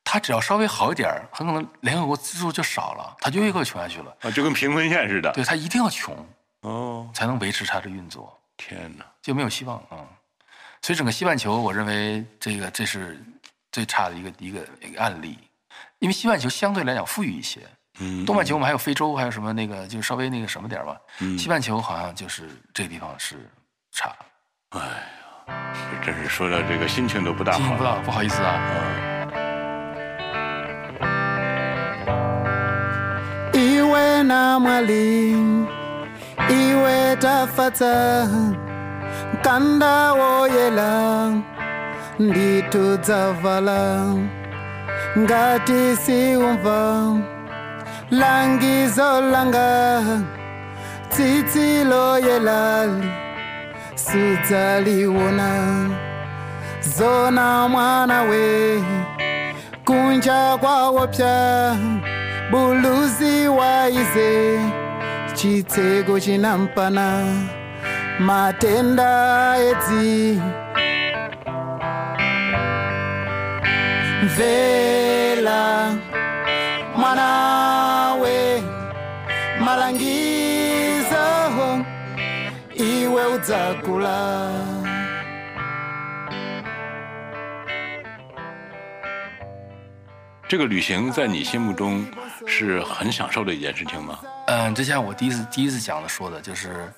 它只要稍微好一点儿，很可能联合国资助就少了，它就又又穷下去了。啊，就跟贫困县似的。对，它一定要穷哦，才能维持它的运作。天哪！就没有希望啊、嗯。所以整个西半球，我认为这个这是最差的一个一个一个案例，因为西半球相对来讲富裕一些，嗯，东半球我们还有非洲，还有什么那个就是稍微那个什么点儿吧，嗯。西半球好像就是这个地方是差，哎真是说到这个心情都不大好不。到，不好意思啊。iwe na mwali iwe tafata kanda woyela nditudzavala ngati siumva langizo langa tsitsi loyela sudzaliwona zona mwana we kunja kwawo pya buluzi waize chitseko chinampana. Matenda edzi mvela dzakula 这个旅行在你心目中是很享受的一件事情吗？嗯，就像我第一次第一次讲的说的，就是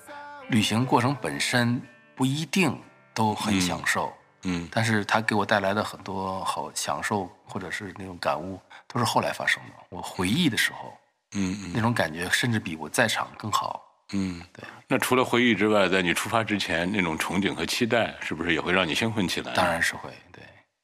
旅行过程本身不一定都很享受，嗯但是它给我带来的很多好享受或者是那种感悟，都是后来发生的。我回忆的时候，嗯嗯那种感觉甚至比我在场更好。嗯，对。那除了回忆之外，在你出发之前，那种憧憬和期待，是不是也会让你兴奋起来？当然是会，对，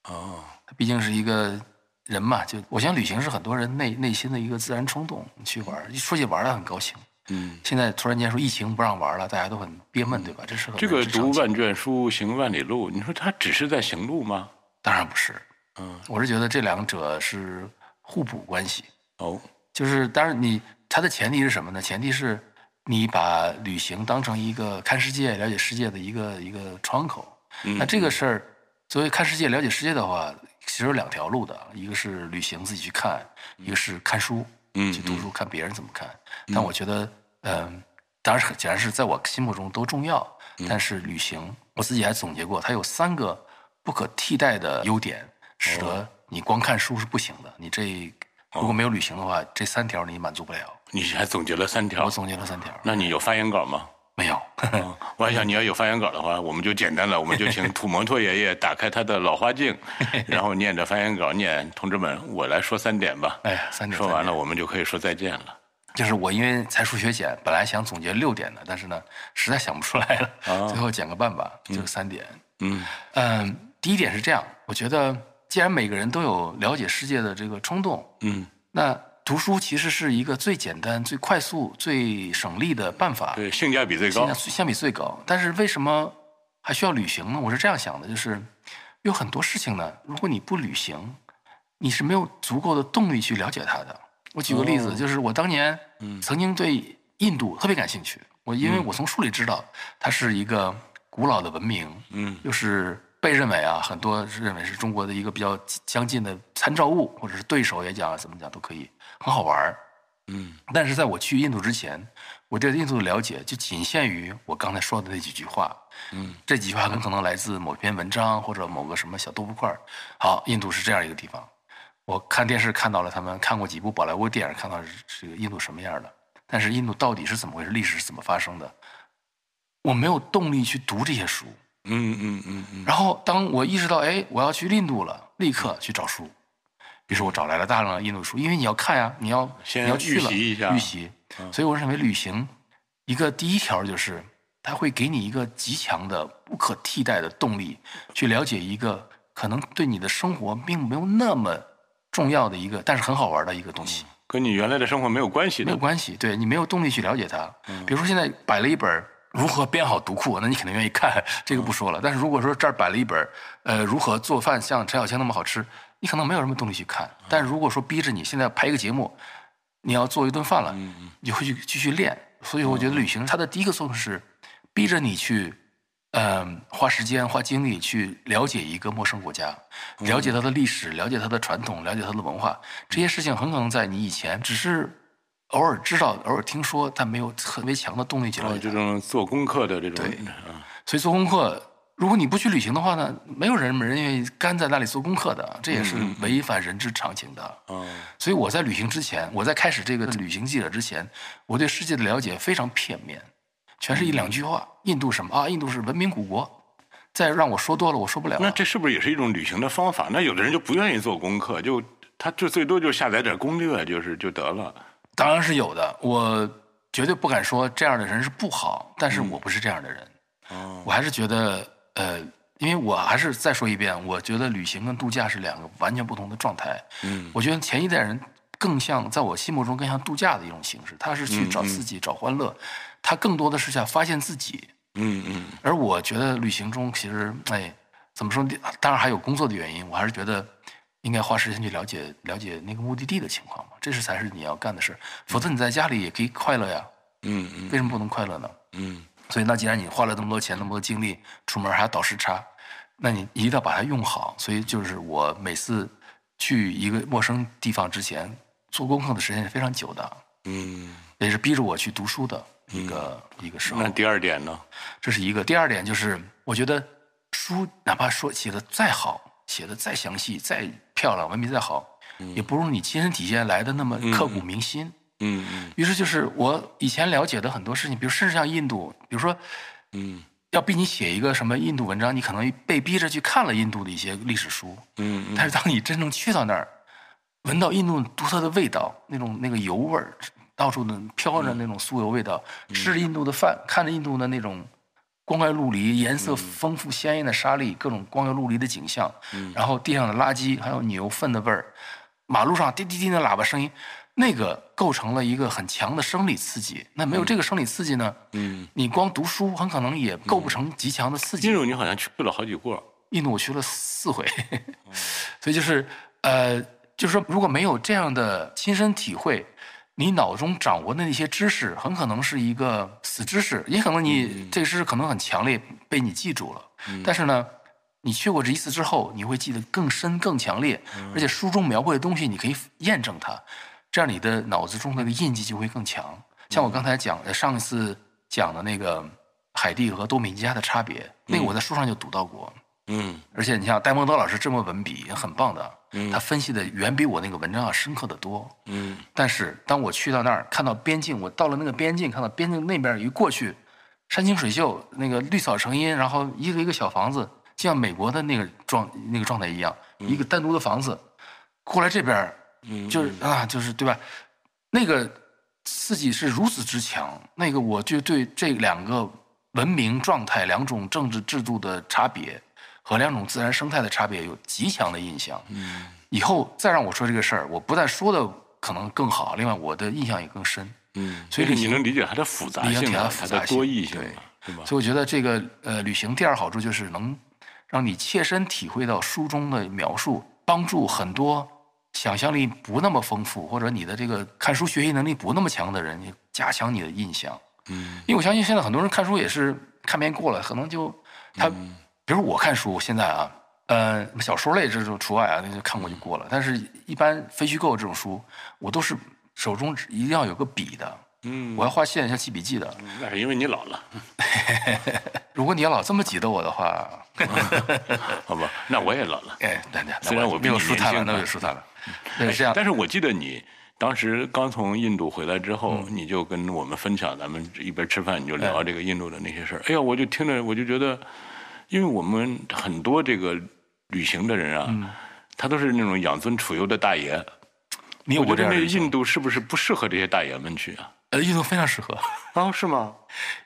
哦，它毕竟是一个人嘛，就我想旅行是很多人内内心的一个自然冲动，你去玩儿，一说起玩儿来很高兴。嗯，现在突然间说疫情不让玩了，大家都很憋闷，对吧？这是很这个读万卷书，行万里路，你说他只是在行路吗？当然不是，嗯，我是觉得这两者是互补关系。哦，就是当然你它的前提是什么呢？前提是你把旅行当成一个看世界、了解世界的一个一个窗口。嗯那这个事儿，作为看世界、了解世界的话，其实有两条路的，一个是旅行自己去看，一个是看书，嗯去读书看别人怎么看。但我觉得，嗯、当然是显然是在我心目中都重要，嗯但是旅行我自己还总结过，它有三个不可替代的优点，使哦得你光看书是不行的。你这如果没有旅行的话，这三条你满足不了。你还总结了三条我，总结了三条，那你有发言稿吗？没有。嗯我还想你要有发言稿的话，我们就简单了，我们就请土摩托爷爷打开他的老花镜，然后念着发言稿念：“同志们，我来说三点吧。”哎呀，三点说完了，我们就可以说再见了。就是我因为才疏学浅，本来想总结六点的，但是呢，实在想不出来了，最后减个半吧，就三点。嗯嗯，第一点是这样，我觉得既然每个人都有了解世界的这个冲动，嗯，那读书其实是一个最简单、最快速、最省力的办法，对，性价比最高性价。相比最高。但是为什么还需要旅行呢？我是这样想的，就是有很多事情呢，如果你不旅行，你是没有足够的动力去了解它的。我举个例子，哦就是我当年曾经对印度特别感兴趣，我因为我从书里知道它是一个古老的文明，嗯又是被认为啊，很多认为是中国的一个比较相近的参照物，或者是对手也讲怎么讲都可以，很好玩儿。嗯但是在我去印度之前，我对印度的了解就仅限于我刚才说的那几句话。嗯，这几句话很可能来自某篇文章或者某个什么小豆腐块儿。好，印度是这样一个地方。我看电视看到了他们看过几部宝莱坞电影，看到是这个印度什么样的。但是印度到底是怎么回事？历史是怎么发生的？我没有动力去读这些书。嗯嗯嗯嗯然后当我意识到，哎，我要去印度了，立刻去找书。于是我找来了大量的印度书，因为你要看呀，你要先你要去了预习一下预习。所以我认为旅行一个第一条就是，它会给你一个极强的、不可替代的动力，去了解一个可能对你的生活并没有那么重要的一个，但是很好玩的一个东西。跟你原来的生活没有关系的。没有关系，对你没有动力去了解它。比如说现在摆了一本儿如何编好读库，那你肯定愿意看，这个不说了。但是如果说这儿摆了一本，呃，如何做饭像陈小青那么好吃，你可能没有什么动力去看。但如果说逼着你现在拍一个节目，你要做一顿饭了，你就会去继续练。所以我觉得旅行它的第一个作用是逼着你去。嗯，花时间、花精力去了解一个陌生国家，了解它的历史，了解它的传统，了解它的文化，这些事情很可能在你以前只是偶尔知道、偶尔听说，但没有特别强的动力去了哦，解它。这种做功课的这种，对啊所以做功课，如果你不去旅行的话呢，没有人人愿意干在那里做功课的，这也是违反人之常情的。嗯，所以我在旅行之前，我在开始这个旅行记者之前，我对世界的了解非常片面，全是一两句话。印度什么啊？印度是文明古国。再让我说多了，我说不了。那这是不是也是一种旅行的方法？那有的人就不愿意做功课，就他就最多就下载点攻略，就是就得了。当然是有的，我绝对不敢说这样的人是不好，但是我不是这样的人。哦，我还是觉得，呃，因为我还是再说一遍，我觉得旅行跟度假是两个完全不同的状态。嗯我觉得前一代人更像，在我心目中更像度假的一种形式，他是去找刺激、找欢乐，他更多的是想发现自己。嗯嗯而我觉得旅行中其实，哎，怎么说？当然还有工作的原因，我还是觉得应该花时间去了解了解那个目的地的情况嘛，这是才是你要干的事。否则你在家里也可以快乐呀，嗯嗯为什么不能快乐呢？嗯所以那既然你花了那么多钱、那么多精力，出门还要倒时差，那你一定要把它用好。所以就是我每次去一个陌生地方之前，做功课的时间是非常久的，嗯也是逼着我去读书的。一个、一个时候那。第二点呢？这是一个。第二点就是，我觉得书哪怕说写的再好，写的再详细、再漂亮，文笔再好，也不如你亲身体验来的那么刻骨铭心。嗯嗯。于是就是我以前了解的很多事情，比如甚至像印度，比如说嗯。要逼你写一个什么印度文章，你可能被逼着去看了印度的一些历史书，嗯嗯。但是当你真正去到那儿，闻到印度独特的味道，那种那个油味儿，到处的飘着那种酥油味道，吃着印度的饭，看着印度的那种光怪陆离、颜色丰富鲜艳的沙粒，各种光怪陆离的景象，然后地上的垃圾，还有牛粪的味儿，马路上滴滴滴的喇叭声音，那个构成了一个很强的生理刺激。那没有这个生理刺激呢，嗯。你光读书很可能也构不成极强的刺激。印度你好像去了好几过。印度我去了四回，所以就是呃，就是说，如果没有这样的亲身体会，你脑中掌握的那些知识，很可能是一个死知识，也可能你这个知识可能很强烈，被你记住了。但是呢，你去过这一次之后，你会记得更深、更强烈，而且书中描绘的东西，你可以验证它，这样你的脑子中的那个印记就会更强。像我刚才讲的上一次讲的那个海地和多米尼加的差别，那个我在书上就读到过。嗯。而且你像戴蒙德老师这么文笔也很棒的，嗯。他分析的远比我那个文章要深刻的多。嗯。但是当我去到那儿，看到边境，我到了那个边境，看到边境那边一过去，山清水秀，那个绿草成荫，然后一个一个小房子，就像美国的那个状那个状态一样，一个单独的房子，过来这边嗯，就是啊，就是对吧？那个刺激是如此之强，那个我就对这两个文明状态、两种政治制度的差别和两种自然生态的差别有极强的印象。嗯以后再让我说这个事儿，我不但说的可能更好，另外我的印象也更深。嗯，所以你能理解它的复杂性啊，它的复杂多性义性对？所以我觉得这个呃，旅行第二好处就是能让你切身体会到书中的描述，帮助很多想象力不那么丰富或者你的这个看书学习能力不那么强的人，也加强你的印象。嗯因为我相信现在很多人看书也是看遍过了，可能就他，嗯比如我看书现在啊，呃，小说类这种除外啊，那就看过就过了。但是，一般非虚构这种书，我都是手中一定要有个笔的，嗯，我要画线，要记笔记的。那是因为你老了，如果你要老这么挤兑我的话，好吧？那我也老了。哎，那那虽然我比你没有舒坦我就舒坦了。对，这样。但是我记得你当时刚从印度回来之后，嗯你就跟我们分享，咱们一边吃饭你就哎聊这个印度的那些事儿。哎呀，我就听着我就觉得，因为我们很多这个旅行的人啊，嗯他都是那种养尊处优的大爷。你有我觉得那过这样的印度是不是不适合这些大爷们去啊？呃，印度非常适合。哦，是吗？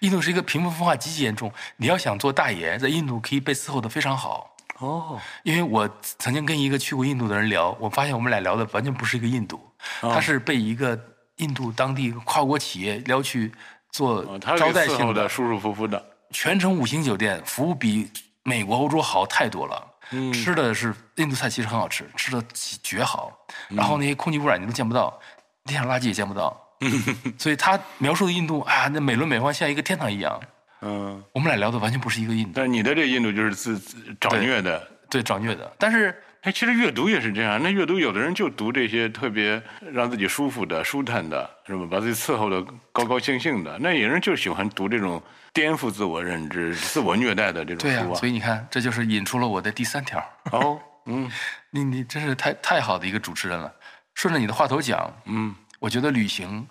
印度是一个贫富分化极其严重，你要想做大爷，在印度可以被伺候的非常好。哦，因为我曾经跟一个去过印度的人聊，我发现我们俩聊的完全不是一个印度，哦他是被一个印度当地跨国企业撩去做招给伺候待性的舒舒服服的。全程五星酒店，服务比美国、欧洲好太多了。嗯吃的是印度菜，其实很好吃，吃的绝好。嗯然后那些空气污染你都见不到，地上垃圾也见不到。所以他描述的印度啊，那美轮美奂，像一个天堂一样。嗯，我们俩聊的完全不是一个印度，但你的这印度就是自自找虐的。对找虐的。但是哎，其实阅读也是这样。那阅读有的人就读这些特别让自己舒服的、舒坦的，是吧？把自己伺候的高高兴兴的。那有人就喜欢读这种颠覆自我认知、自我虐待的这种书啊。所以你看，这就是引出了我的第三条。哦，嗯 你你真是太太好的一个主持人了。顺着你的话头讲，嗯我觉得旅行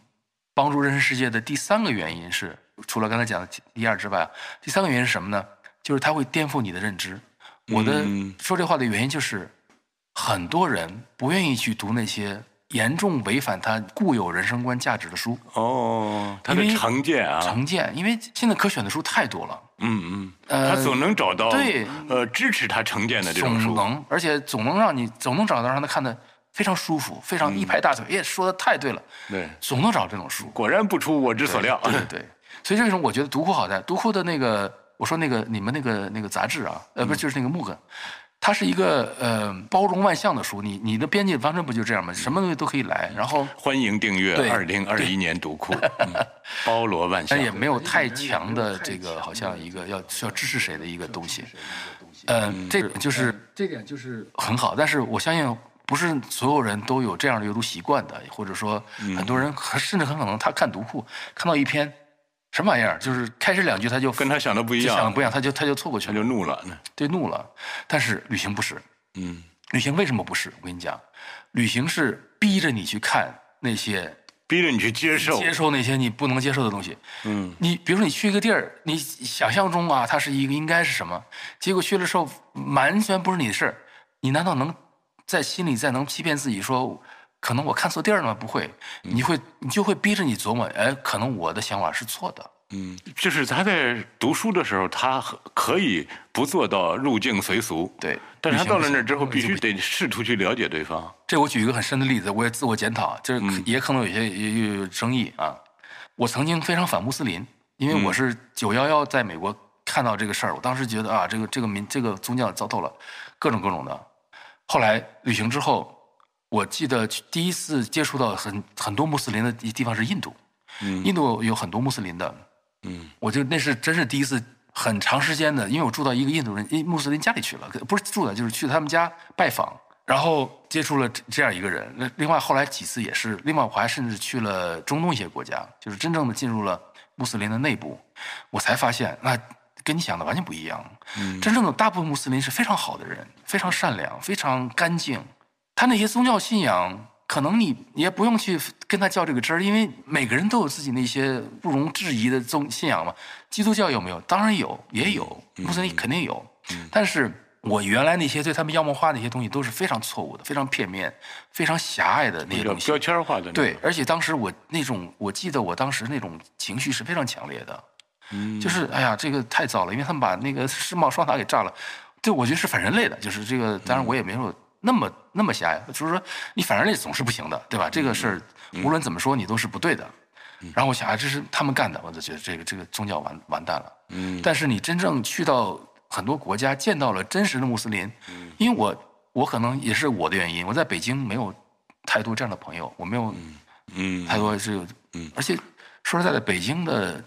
帮助认识世界的第三个原因是，除了刚才讲的第二之外，第三个原因是什么呢？就是它会颠覆你的认知。我的、嗯说这话的原因就是，很多人不愿意去读那些严重违反他固有人生观价值的书，哦，他的成见啊，成见，因为现在可选的书太多了。嗯嗯，呃他总能找到对呃支持他成见的这种书。总能，而且总能让你总能找到让他看的非常舒服，非常一拍大腿，耶，说的太对了，对，总能找这种书。果然不出我之所料。对对对，所以这种我觉得读库好在读库的那个，我说那个你们那个那个杂志啊，呃，不是就是那个木根。它是一个呃包容万象的书，你你的编辑方针不就这样吗？什么东西都可以来，然后 欢迎订阅对二零二一年读库，嗯包罗万象但。也没有太强的这个好像一个要需要支持谁的一个东西。嗯，这点就是这点就是很好，但是我相信不是所有人都有这样的阅读习惯的，或者说很多人甚至很可能他看读库看到一篇什么玩意儿？就是开始两句他就跟他想的不一样，想的不一样，他就他就错过去了，他就怒了。对，怒了。但是旅行不是，嗯，旅行为什么不是？我跟你讲，旅行是逼着你去看那些，逼着你去接受，接受那些你不能接受的东西。嗯，你比如说你去一个地儿，你想象中啊，它是一个应该是什么，结果去了之后完全不是你的事儿，你难道能在心里再能欺骗自己说，可能我看错地儿了吗？不会，你会你就会逼着你琢磨，哎，可能我的想法是错的。嗯，就是他在读书的时候，他可以不做到入境随俗，对，但是他到了那儿之后，必须得试图去了解对方。这我举一个很深的例子，我也自我检讨，就是也可能有些有有争议啊。我曾经非常反穆斯林，因为我嗯是九幺幺在美国看到这个事儿，我当时觉得啊，这个这个民这个宗教糟透了，各种各种的。后来旅行之后，我记得第一次接触到很很多穆斯林的地地方是印度，嗯印度有很多穆斯林的，嗯，我就那是真是第一次很长时间的，因为我住到一个印度人、一穆斯林家里去了，不是住的，就是去他们家拜访，然后接触了这这样一个人。那另外后来几次也是，另外我还甚至去了中东一些国家，就是真正的进入了穆斯林的内部，我才发现那跟你想的完全不一样。真正的大部分穆斯林是非常好的人，非常善良，非常干净。他那些宗教信仰，可能你你也不用去跟他较这个真儿，因为每个人都有自己那些不容置疑的宗信仰嘛。基督教有没有？当然有，也有，穆斯林肯定有。但是我原来那些对他们妖魔化那些东西都是非常错误的，非常片面、非常狭隘的那些东西。标签化的。对，而且当时我那种，我记得我当时那种情绪是非常强烈的，嗯就是哎呀，这个太糟了，因为他们把那个世贸双塔给炸了，对，我觉得是反人类的，就是这个，当然我也没有那么那么狭隘，就是说你反人类总是不行的，对吧？这个事儿无论怎么说你都是不对的。然后我想啊，这是他们干的，我就觉得这个这个宗教完完蛋了。嗯但是你真正去到很多国家，见到了真实的穆斯林，因为我我可能也是我的原因，我在北京没有太多这样的朋友，我没有嗯太多这个，嗯而且说实在的，北京的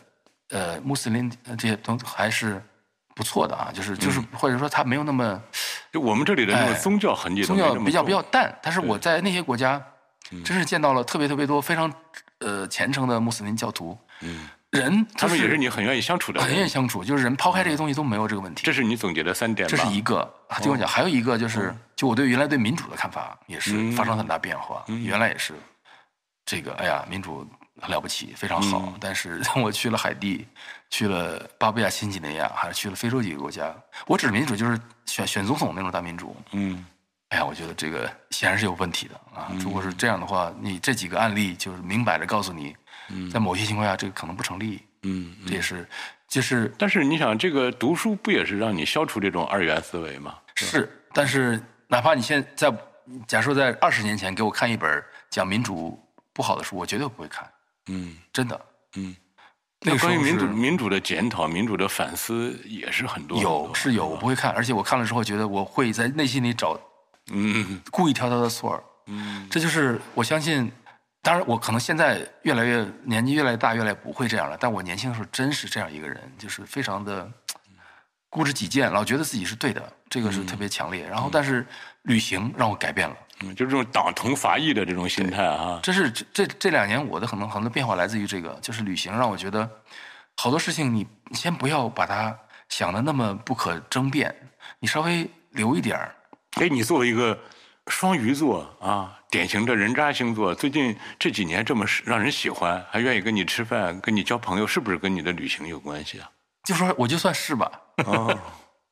呃穆斯林呃这些东还是不错的啊，就是就是或者说他没有那么就我们这里的那种哎宗教痕迹宗教比较比较淡，但是我在那些国家，真是见到了特别特别多非常呃虔诚的穆斯林教徒，嗯，人他们也是你很愿意相处的很愿意。相处，就是人抛开这些东西都没有这个问题。这是你总结的三点吧？这是一个，听我讲，还有一个就是，就我对原来对民主的看法也是发生很大变化。原来也是，这个哎呀，民主很了不起，非常好。但是当 我去了海地，去了巴布亚新几内亚，还是去了非洲几个国家，我指民主就是选选总统那种大民主。嗯哎呀，我觉得这个显然是有问题的啊！如果是这样的话，你这几个案例就是明摆着告诉你，在某些情况下这个可能不成立。嗯。这也是，就是但是你想，这个读书不也是让你消除这种二元思维吗？是，但是哪怕你现在在，假设在二十年前给我看一本讲民主不好的书，我绝对不会看，嗯真的。嗯。那关于民主民主的检讨、民主的反思也是很多。有是有，我不会看，而且我看了之后觉得我会在内心里找嗯故意挑他的错儿。嗯这就是我相信，当然我可能现在越来越年纪越来越大，越来越不会这样了。但我年轻的时候真是这样一个人，就是非常的固执己见，老觉得自己是对的，这个是特别强烈。然后，但是旅行让我改变了。嗯，就这种党同伐异的这种心态啊。这是这这这两年我的很多很多变化来自于这个，就是旅行让我觉得好多事情你你先不要把它想的那么不可争辩，你稍微留一点儿。哎，你作为一个双鱼座啊，典型的人渣星座，最近这几年这么让人喜欢，还愿意跟你吃饭、跟你交朋友，是不是跟你的旅行有关系啊？就说我就算是吧，哦，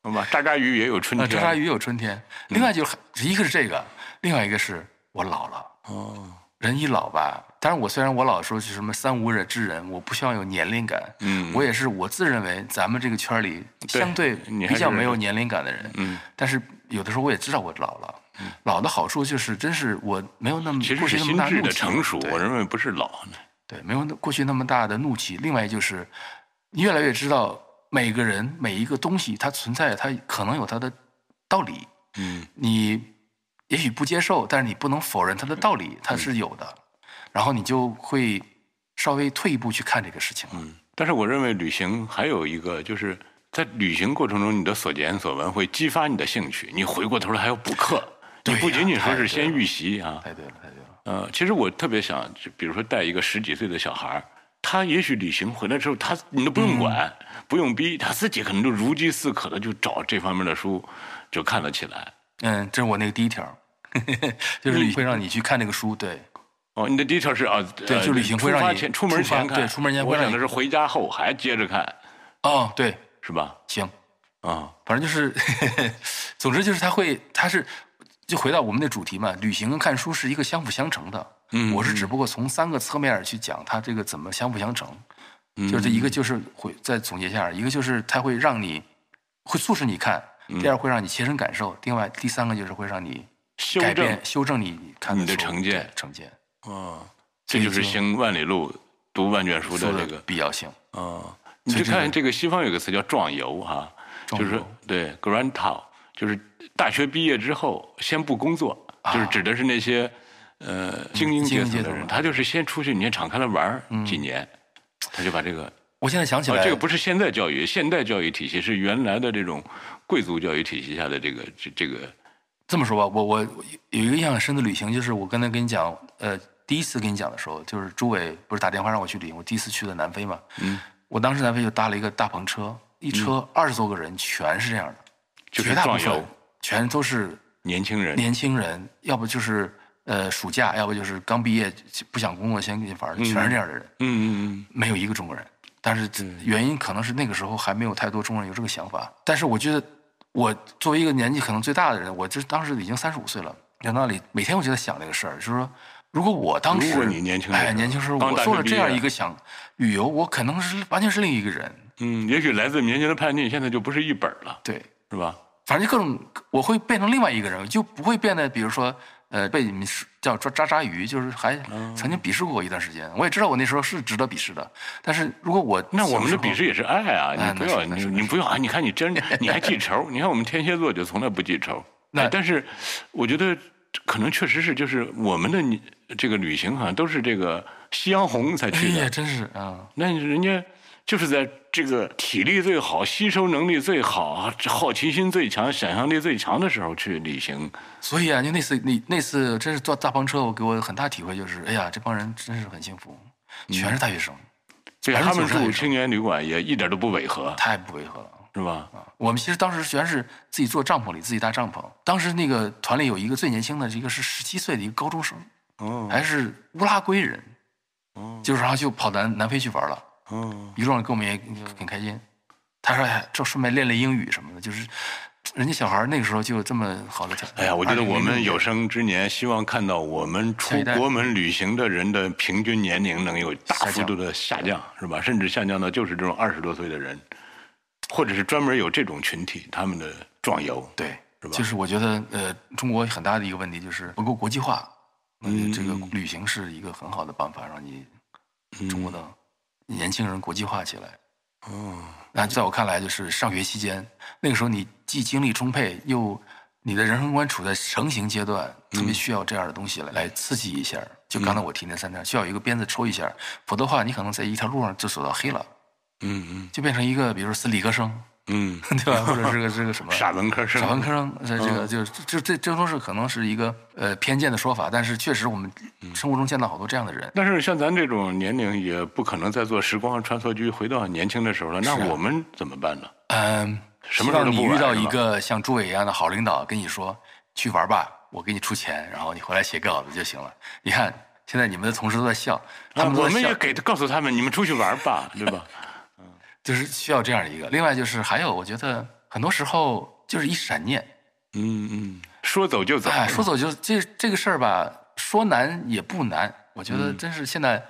那么，渣渣鱼也有春呃，天。渣渣鱼有春天。另外就是一个是这个，另外一个是我老了。哦，人一老吧，当然我虽然我老说是什么三无人之人，我不希望有年龄感。嗯我也是我自认为咱们这个圈里相对比较没有年龄感的人。嗯，但是有的时候我也知道我老了。老的好处就是，真是我没有那么其实过去那么是心智大的成熟，对我认为不是老呢。对，没有那过去那么大的怒气。另外就是，你越来越知道每个人每一个东西它存在，它可能有它的道理。嗯你也许不接受，但是你不能否认它的道理，它是有的。然后你就会稍微退一步去看这个事情。嗯，但是我认为旅行还有一个就是。在旅行过程中，你的所见所闻会激发你的兴趣，你回过头来还要补课，你不仅仅说是先预习啊，太对了，太对了。呃，其实我特别想，就比如说带一个十几岁的小孩儿他也许旅行回来之后，他你都不用管，嗯不用逼，他自己可能就如饥似渴的就找这方面的书，就看了起来。嗯，这是我那个第一条，就是旅会让你去看这个书，对，哦，你的第一条是啊，对呃就旅行会让你出前出门前看，对出门前会我让你想的是回家后还接着看，哦，对，是吧？行，啊，反正就是，总之就是他会，他是就回到我们的主题嘛，旅行跟看书是一个相辅相成的。嗯我是只不过从三个侧面去讲它这个怎么相辅相成。就是一个就是会再总结一下，一个就是它会让你会促使你看，第二会让你切身感受，另外第三个就是会让你修正改变修正你看你的成见成见，嗯，这就是行万里路，读万卷书的这个必要性。嗯，你就看这个西方有个词叫壮游哈，就是对 grand tour，就是大学毕业之后先不工作，就是指的是那些呃精英阶层的人，他就是先出去你先敞开了玩儿几年，他就把这个。我现在想起啊，来，这个不是现代教育，现代教育体系是原来的这种贵族教育体系下的这个这这个这么说吧，我我有一个印象很深的旅行，就是我刚才跟你讲，呃，第一次跟你讲的时候，就是朱伟不是打电话让我去旅行，我第一次去的南非嘛，嗯，我当时南非就搭了一个大篷车，一车二十多个人，全是这样的，嗯就是绝大部分全都是年轻人，年轻人，要不就是呃暑假，要不就是刚毕业不想工作先给你玩儿，全是这样的人，嗯嗯没有一个中国人。但是原因可能是那个时候还没有太多中国人有这个想法。但是我觉得，我作为一个年纪可能最大的人，我这当时已经三十五岁了，在那里每天我就在想这个事儿，就是说，如果我当时如果你年轻的时候哎年轻时候我做了这样一个想旅游，我可能是完全是另一个人。嗯，也许来自年轻的叛逆，现在就不是一本了，对，是吧？反正就各种我会变成另外一个人，就不会变得比如说。呃，被你们叫抓渣渣鱼，就是还嗯曾经鄙视过我一段时间。我也知道我那时候是值得鄙视的，但是如果我那我们的鄙视也是爱啊！哎你不要你你不要啊！你看你真 你还记仇？你看我们天蝎座就从来不记仇。那哎但是我觉得可能确实是就是我们的你这个旅行好像都是这个夕阳红才哎去的，呀，真是啊，那人家就是在这个体力最好、吸收能力最好、好奇心最强、想象力最强的时候去旅行。所以啊，就那次那那次真是坐大篷车，我给我很大体会就是，哎呀，这帮人真是很幸福，全是大学生，对他们住青年旅馆也一点都不违和，太不违和了。是吧？我们其实当时全是自己做帐篷里，自己搭帐篷。当时那个团里有一个最年轻的，一个是十七岁的一个高中生，哦还是乌拉圭人，就是然后就跑南南非去玩了，哦，一路上跟我们也很开心。他说哎，这顺便练练英语什么的，就是人家小孩那个时候就有这么好的条件。哎呀，我觉得我们有生之年，希望看到我们出国门旅行的人的平均年龄能有大幅度的下降，是吧？甚至下降到就是这种二十多岁的人，或者是专门有这种群体，他们的壮游。对，是吧就是我觉得呃，中国很大的一个问题就是不够国际化。嗯，这个旅行是一个很好的办法，让你中国的年轻人国际化起来。哦，那在我看来，就是上学期间，那个时候你既精力充沛，又你的人生观处在成型阶段，特别需要这样的东西来来刺激一下。就刚才我提那三条，需要有一个鞭子抽一下，否则的话，你可能在一条路上就走到黑了，嗯嗯。就变成一个比如说是理科生，嗯，对吧？或者是个这个什么傻文科生，傻文科生，这这个就就这这都是可能是一个呃偏见的说法，但是确实我们生活中见到好多这样的人。但是像咱这种年龄，也不可能再做时光穿梭机回到年轻的时候了。那我们怎么办呢？嗯，什么时候你遇到一个像朱伟一样的好领导，跟你说去玩吧，我给你出钱，然后你回来写稿子就行了。你看现在你们的同事都在笑，我们也给他告诉他们，你们出去玩吧，对吧？就是需要这样的一个。另外就是还有，我觉得很多时候就是一闪念，嗯嗯，说走就走。哎，说走就这这个事儿吧，说难也不难。我觉得真是现在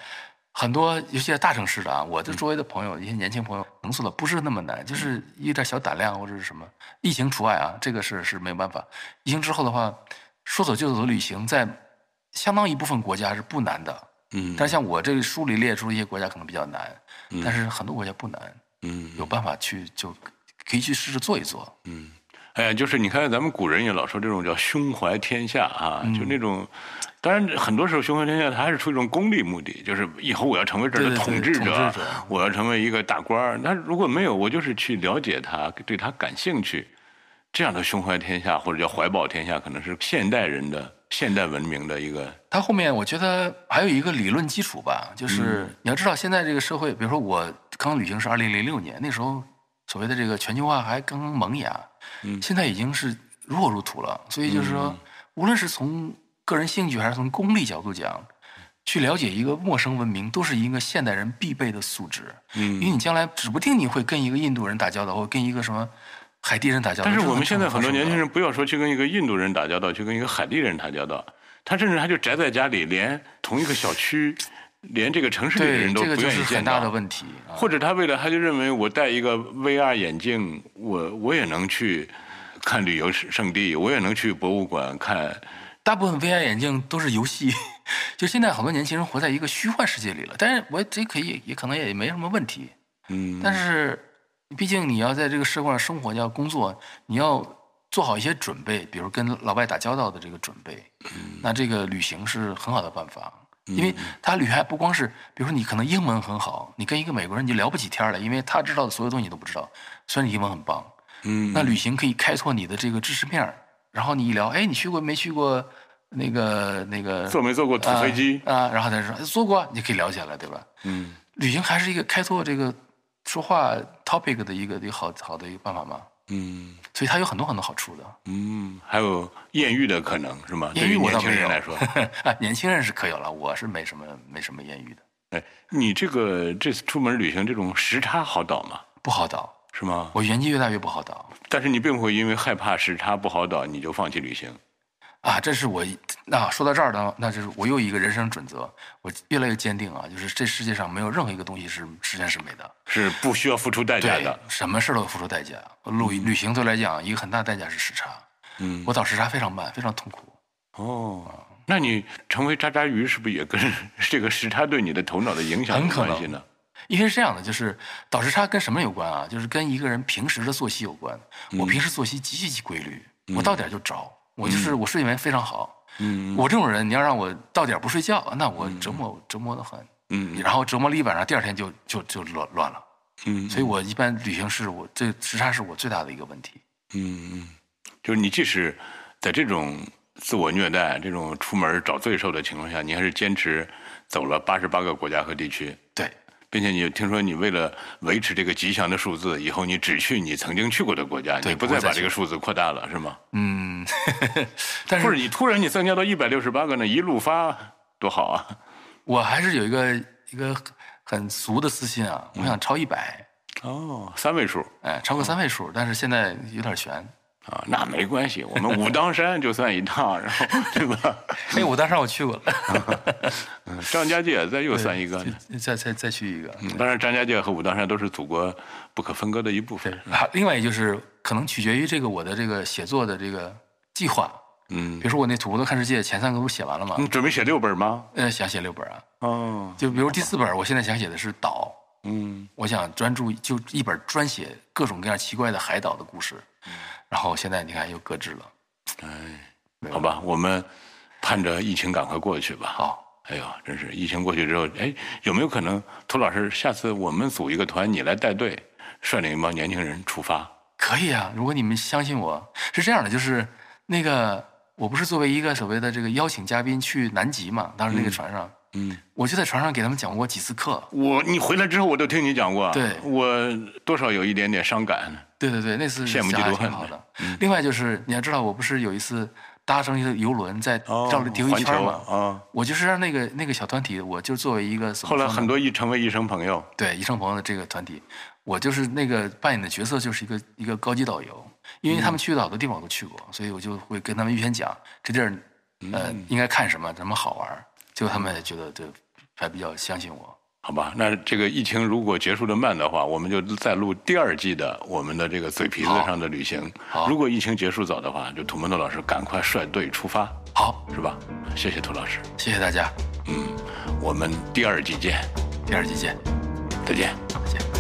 很多，尤其在大城市的啊，我的周围的朋友，一些年轻朋友能做的不是那么难，就是一点小胆量或者是什么。疫情除外啊，这个是是没有办法。疫情之后的话，说走就走的旅行，在相当一部分国家是不难的。嗯但是像我这个书里列出一些国家可能比较难，但是很多国家不难，嗯，有办法去就可以去试试做一做。嗯哎呀，就是你看，咱们古人也老说这种叫胸怀天下啊，嗯就那种。当然，很多时候胸怀天下，它还是出于一种功利目的，就是以后我要成为这儿的统治者我要成为一个大官儿。那如果没有，我就是去了解他，对他感兴趣，这样的胸怀天下或者叫怀抱天下，可能是现代人的现代文明的一个他后面我觉得还有一个理论基础吧，就是你要知道现在这个社会，比如说我刚刚旅行是二零零六年，那时候所谓的这个全球化还刚刚萌芽，嗯现在已经是如火如荼了。所以就是说，无论是从个人兴趣还是从功利角度讲，去了解一个陌生文明，都是一个现代人必备的素质。嗯因为你将来指不定你会跟一个印度人打交道，或跟一个什么海地人打交道。但是我们现在很多年轻。人不要说去跟一个印度人打交道，去跟一个海地人打交道，他甚至他就宅在家里，连同一个小区，连这个城市里的，人都这个不愿意见就是很大的到。问题。啊或者他为了他就认为我戴一个 VR 眼镜，我我也能去看旅游胜地，我也能去博物馆看。大部分 VR 眼镜都是游戏，就现在好多年轻人活在一个虚幻世界里了。但是我这可以，也可能也没什么问题。嗯，但是，毕竟你要在这个社会上生活，要工作，你要做好一些准备，比如跟老外打交道的这个准备。嗯那这个旅行是很好的办法，因为他旅行还不光是，比如说你可能英文很好，你跟一个美国人你就聊不起天儿来，因为他知道的所有东西你都不知道，虽然你英文很棒。嗯，那旅行可以开拓你的这个知识面儿，然后你一聊，哎，你去过没去过那个那个坐没坐过纸飞机？啊啊然后他说哎坐过，你可以聊起来，对吧？嗯旅行还是一个开拓这个说话 topic 的一个一个好好的一个办法嘛，嗯所以它有很多很多好处的。嗯，还有艳遇的可能是吗？艳遇对于年我倒没有轻人来说，啊，年轻人是可有了，我是没什么没什么艳遇的，哎，你这个这次出门旅行，这种时差好倒吗？不好倒。是吗？我年纪越大越不好倒但是你并不会因为害怕时差不好倒，你就放弃旅行。啊！这是我那、说到这儿呢，那就是我又一个人生准则，我越来越坚定啊，就是这世界上没有任何一个东西是十全十美的。是不需要付出代价的。，什么事儿都要付出代价。旅旅行对我来讲，一个很大的代价是时差。嗯，我倒时差非常慢，非常痛苦。哦，那你成为渣渣鱼是不是也跟 这个时差对你的头脑的影响有很关系呢？因为是这样的，就是倒时差跟什么有关啊？就是跟一个人平时的作息有关。嗯我平时作息极其规律，我到点儿就着，我就是我睡眠非常好。嗯我这种人，你要让我到点儿不睡觉，那我折磨折磨的很。嗯然后折磨了一晚上，第二天就就就乱乱了。嗯所以我一般旅行是我这时差是我最大的一个问题。嗯嗯，就是你即使在这种自我虐待、这种出门找罪受的情况下，你还是坚持走了八十八个国家和地区。对，并且你听说你为了维持这个吉祥的数字，以后你只去你曾经去过的国家，你不再把这个数字扩大了，是吗？嗯，但是或者你突然你增加到一百六十八个呢，一路发多好啊！我还是有一个一个很很俗的私心啊，我想超一百，哦，三位数哎，超过三位数，但是现在有点悬。啊，那没关系，我们武当山就算一趟，然后对吧？那武当山我去过了，嗯张家界再又算一个呢。再再再去一个。嗯当然，张家界和武当山都是祖国不可分割的一部分。啊，另外就是可能取决于这个我的这个写作的这个计划。嗯比，如说我那《土摩托看世界》前三个不是写完了吗？你准备写六本吗？呃，想写六本啊。哦，就比如第四本，我现在想写的是岛，嗯我想专注就一本专写各种各样奇怪的海岛的故事。然后现在你看又搁置了。哎，好吧，我们盼着疫情赶快过去吧。好，哎呦，真是疫情过去之后，哎，有没有可能，涂老师，下次我们组一个团，你来带队，率领一帮年轻人出发？可以啊，如果你们相信我，是这样的，就是那个我不是作为一个所谓的这个邀请嘉宾去南极嘛，当时那个船上，嗯，我就在船上给他们讲过几次课。我你回来之后，我都听你讲过，对。我多少有一点点伤感。对对对，那次羡慕嫉妒恨挺好的。另外就是你要知道，我不是有一次搭乘一个游轮在哦，绕着地球一圈嘛，啊，我就是让那个那个小团体，我就作为一个后来很多一成为一生朋友。对一生朋友的这个团体，我就是那个扮演的角色就是一个一个高级导游，因为他们去的好多地方我都去过，所以我就会跟他们预先讲这地儿，呃，应该看什么，怎么好玩儿，结果他们也觉得对，还比较相信我。好吧，那这个疫情如果结束的慢的话，我们就再录第二季的我们的这个嘴皮子上的旅行。好如果疫情结束早的话，就土门头老师赶快率队出发，好，是吧？谢谢涂老师，谢谢大家，嗯我们第二季见，第二季见，再见。再见。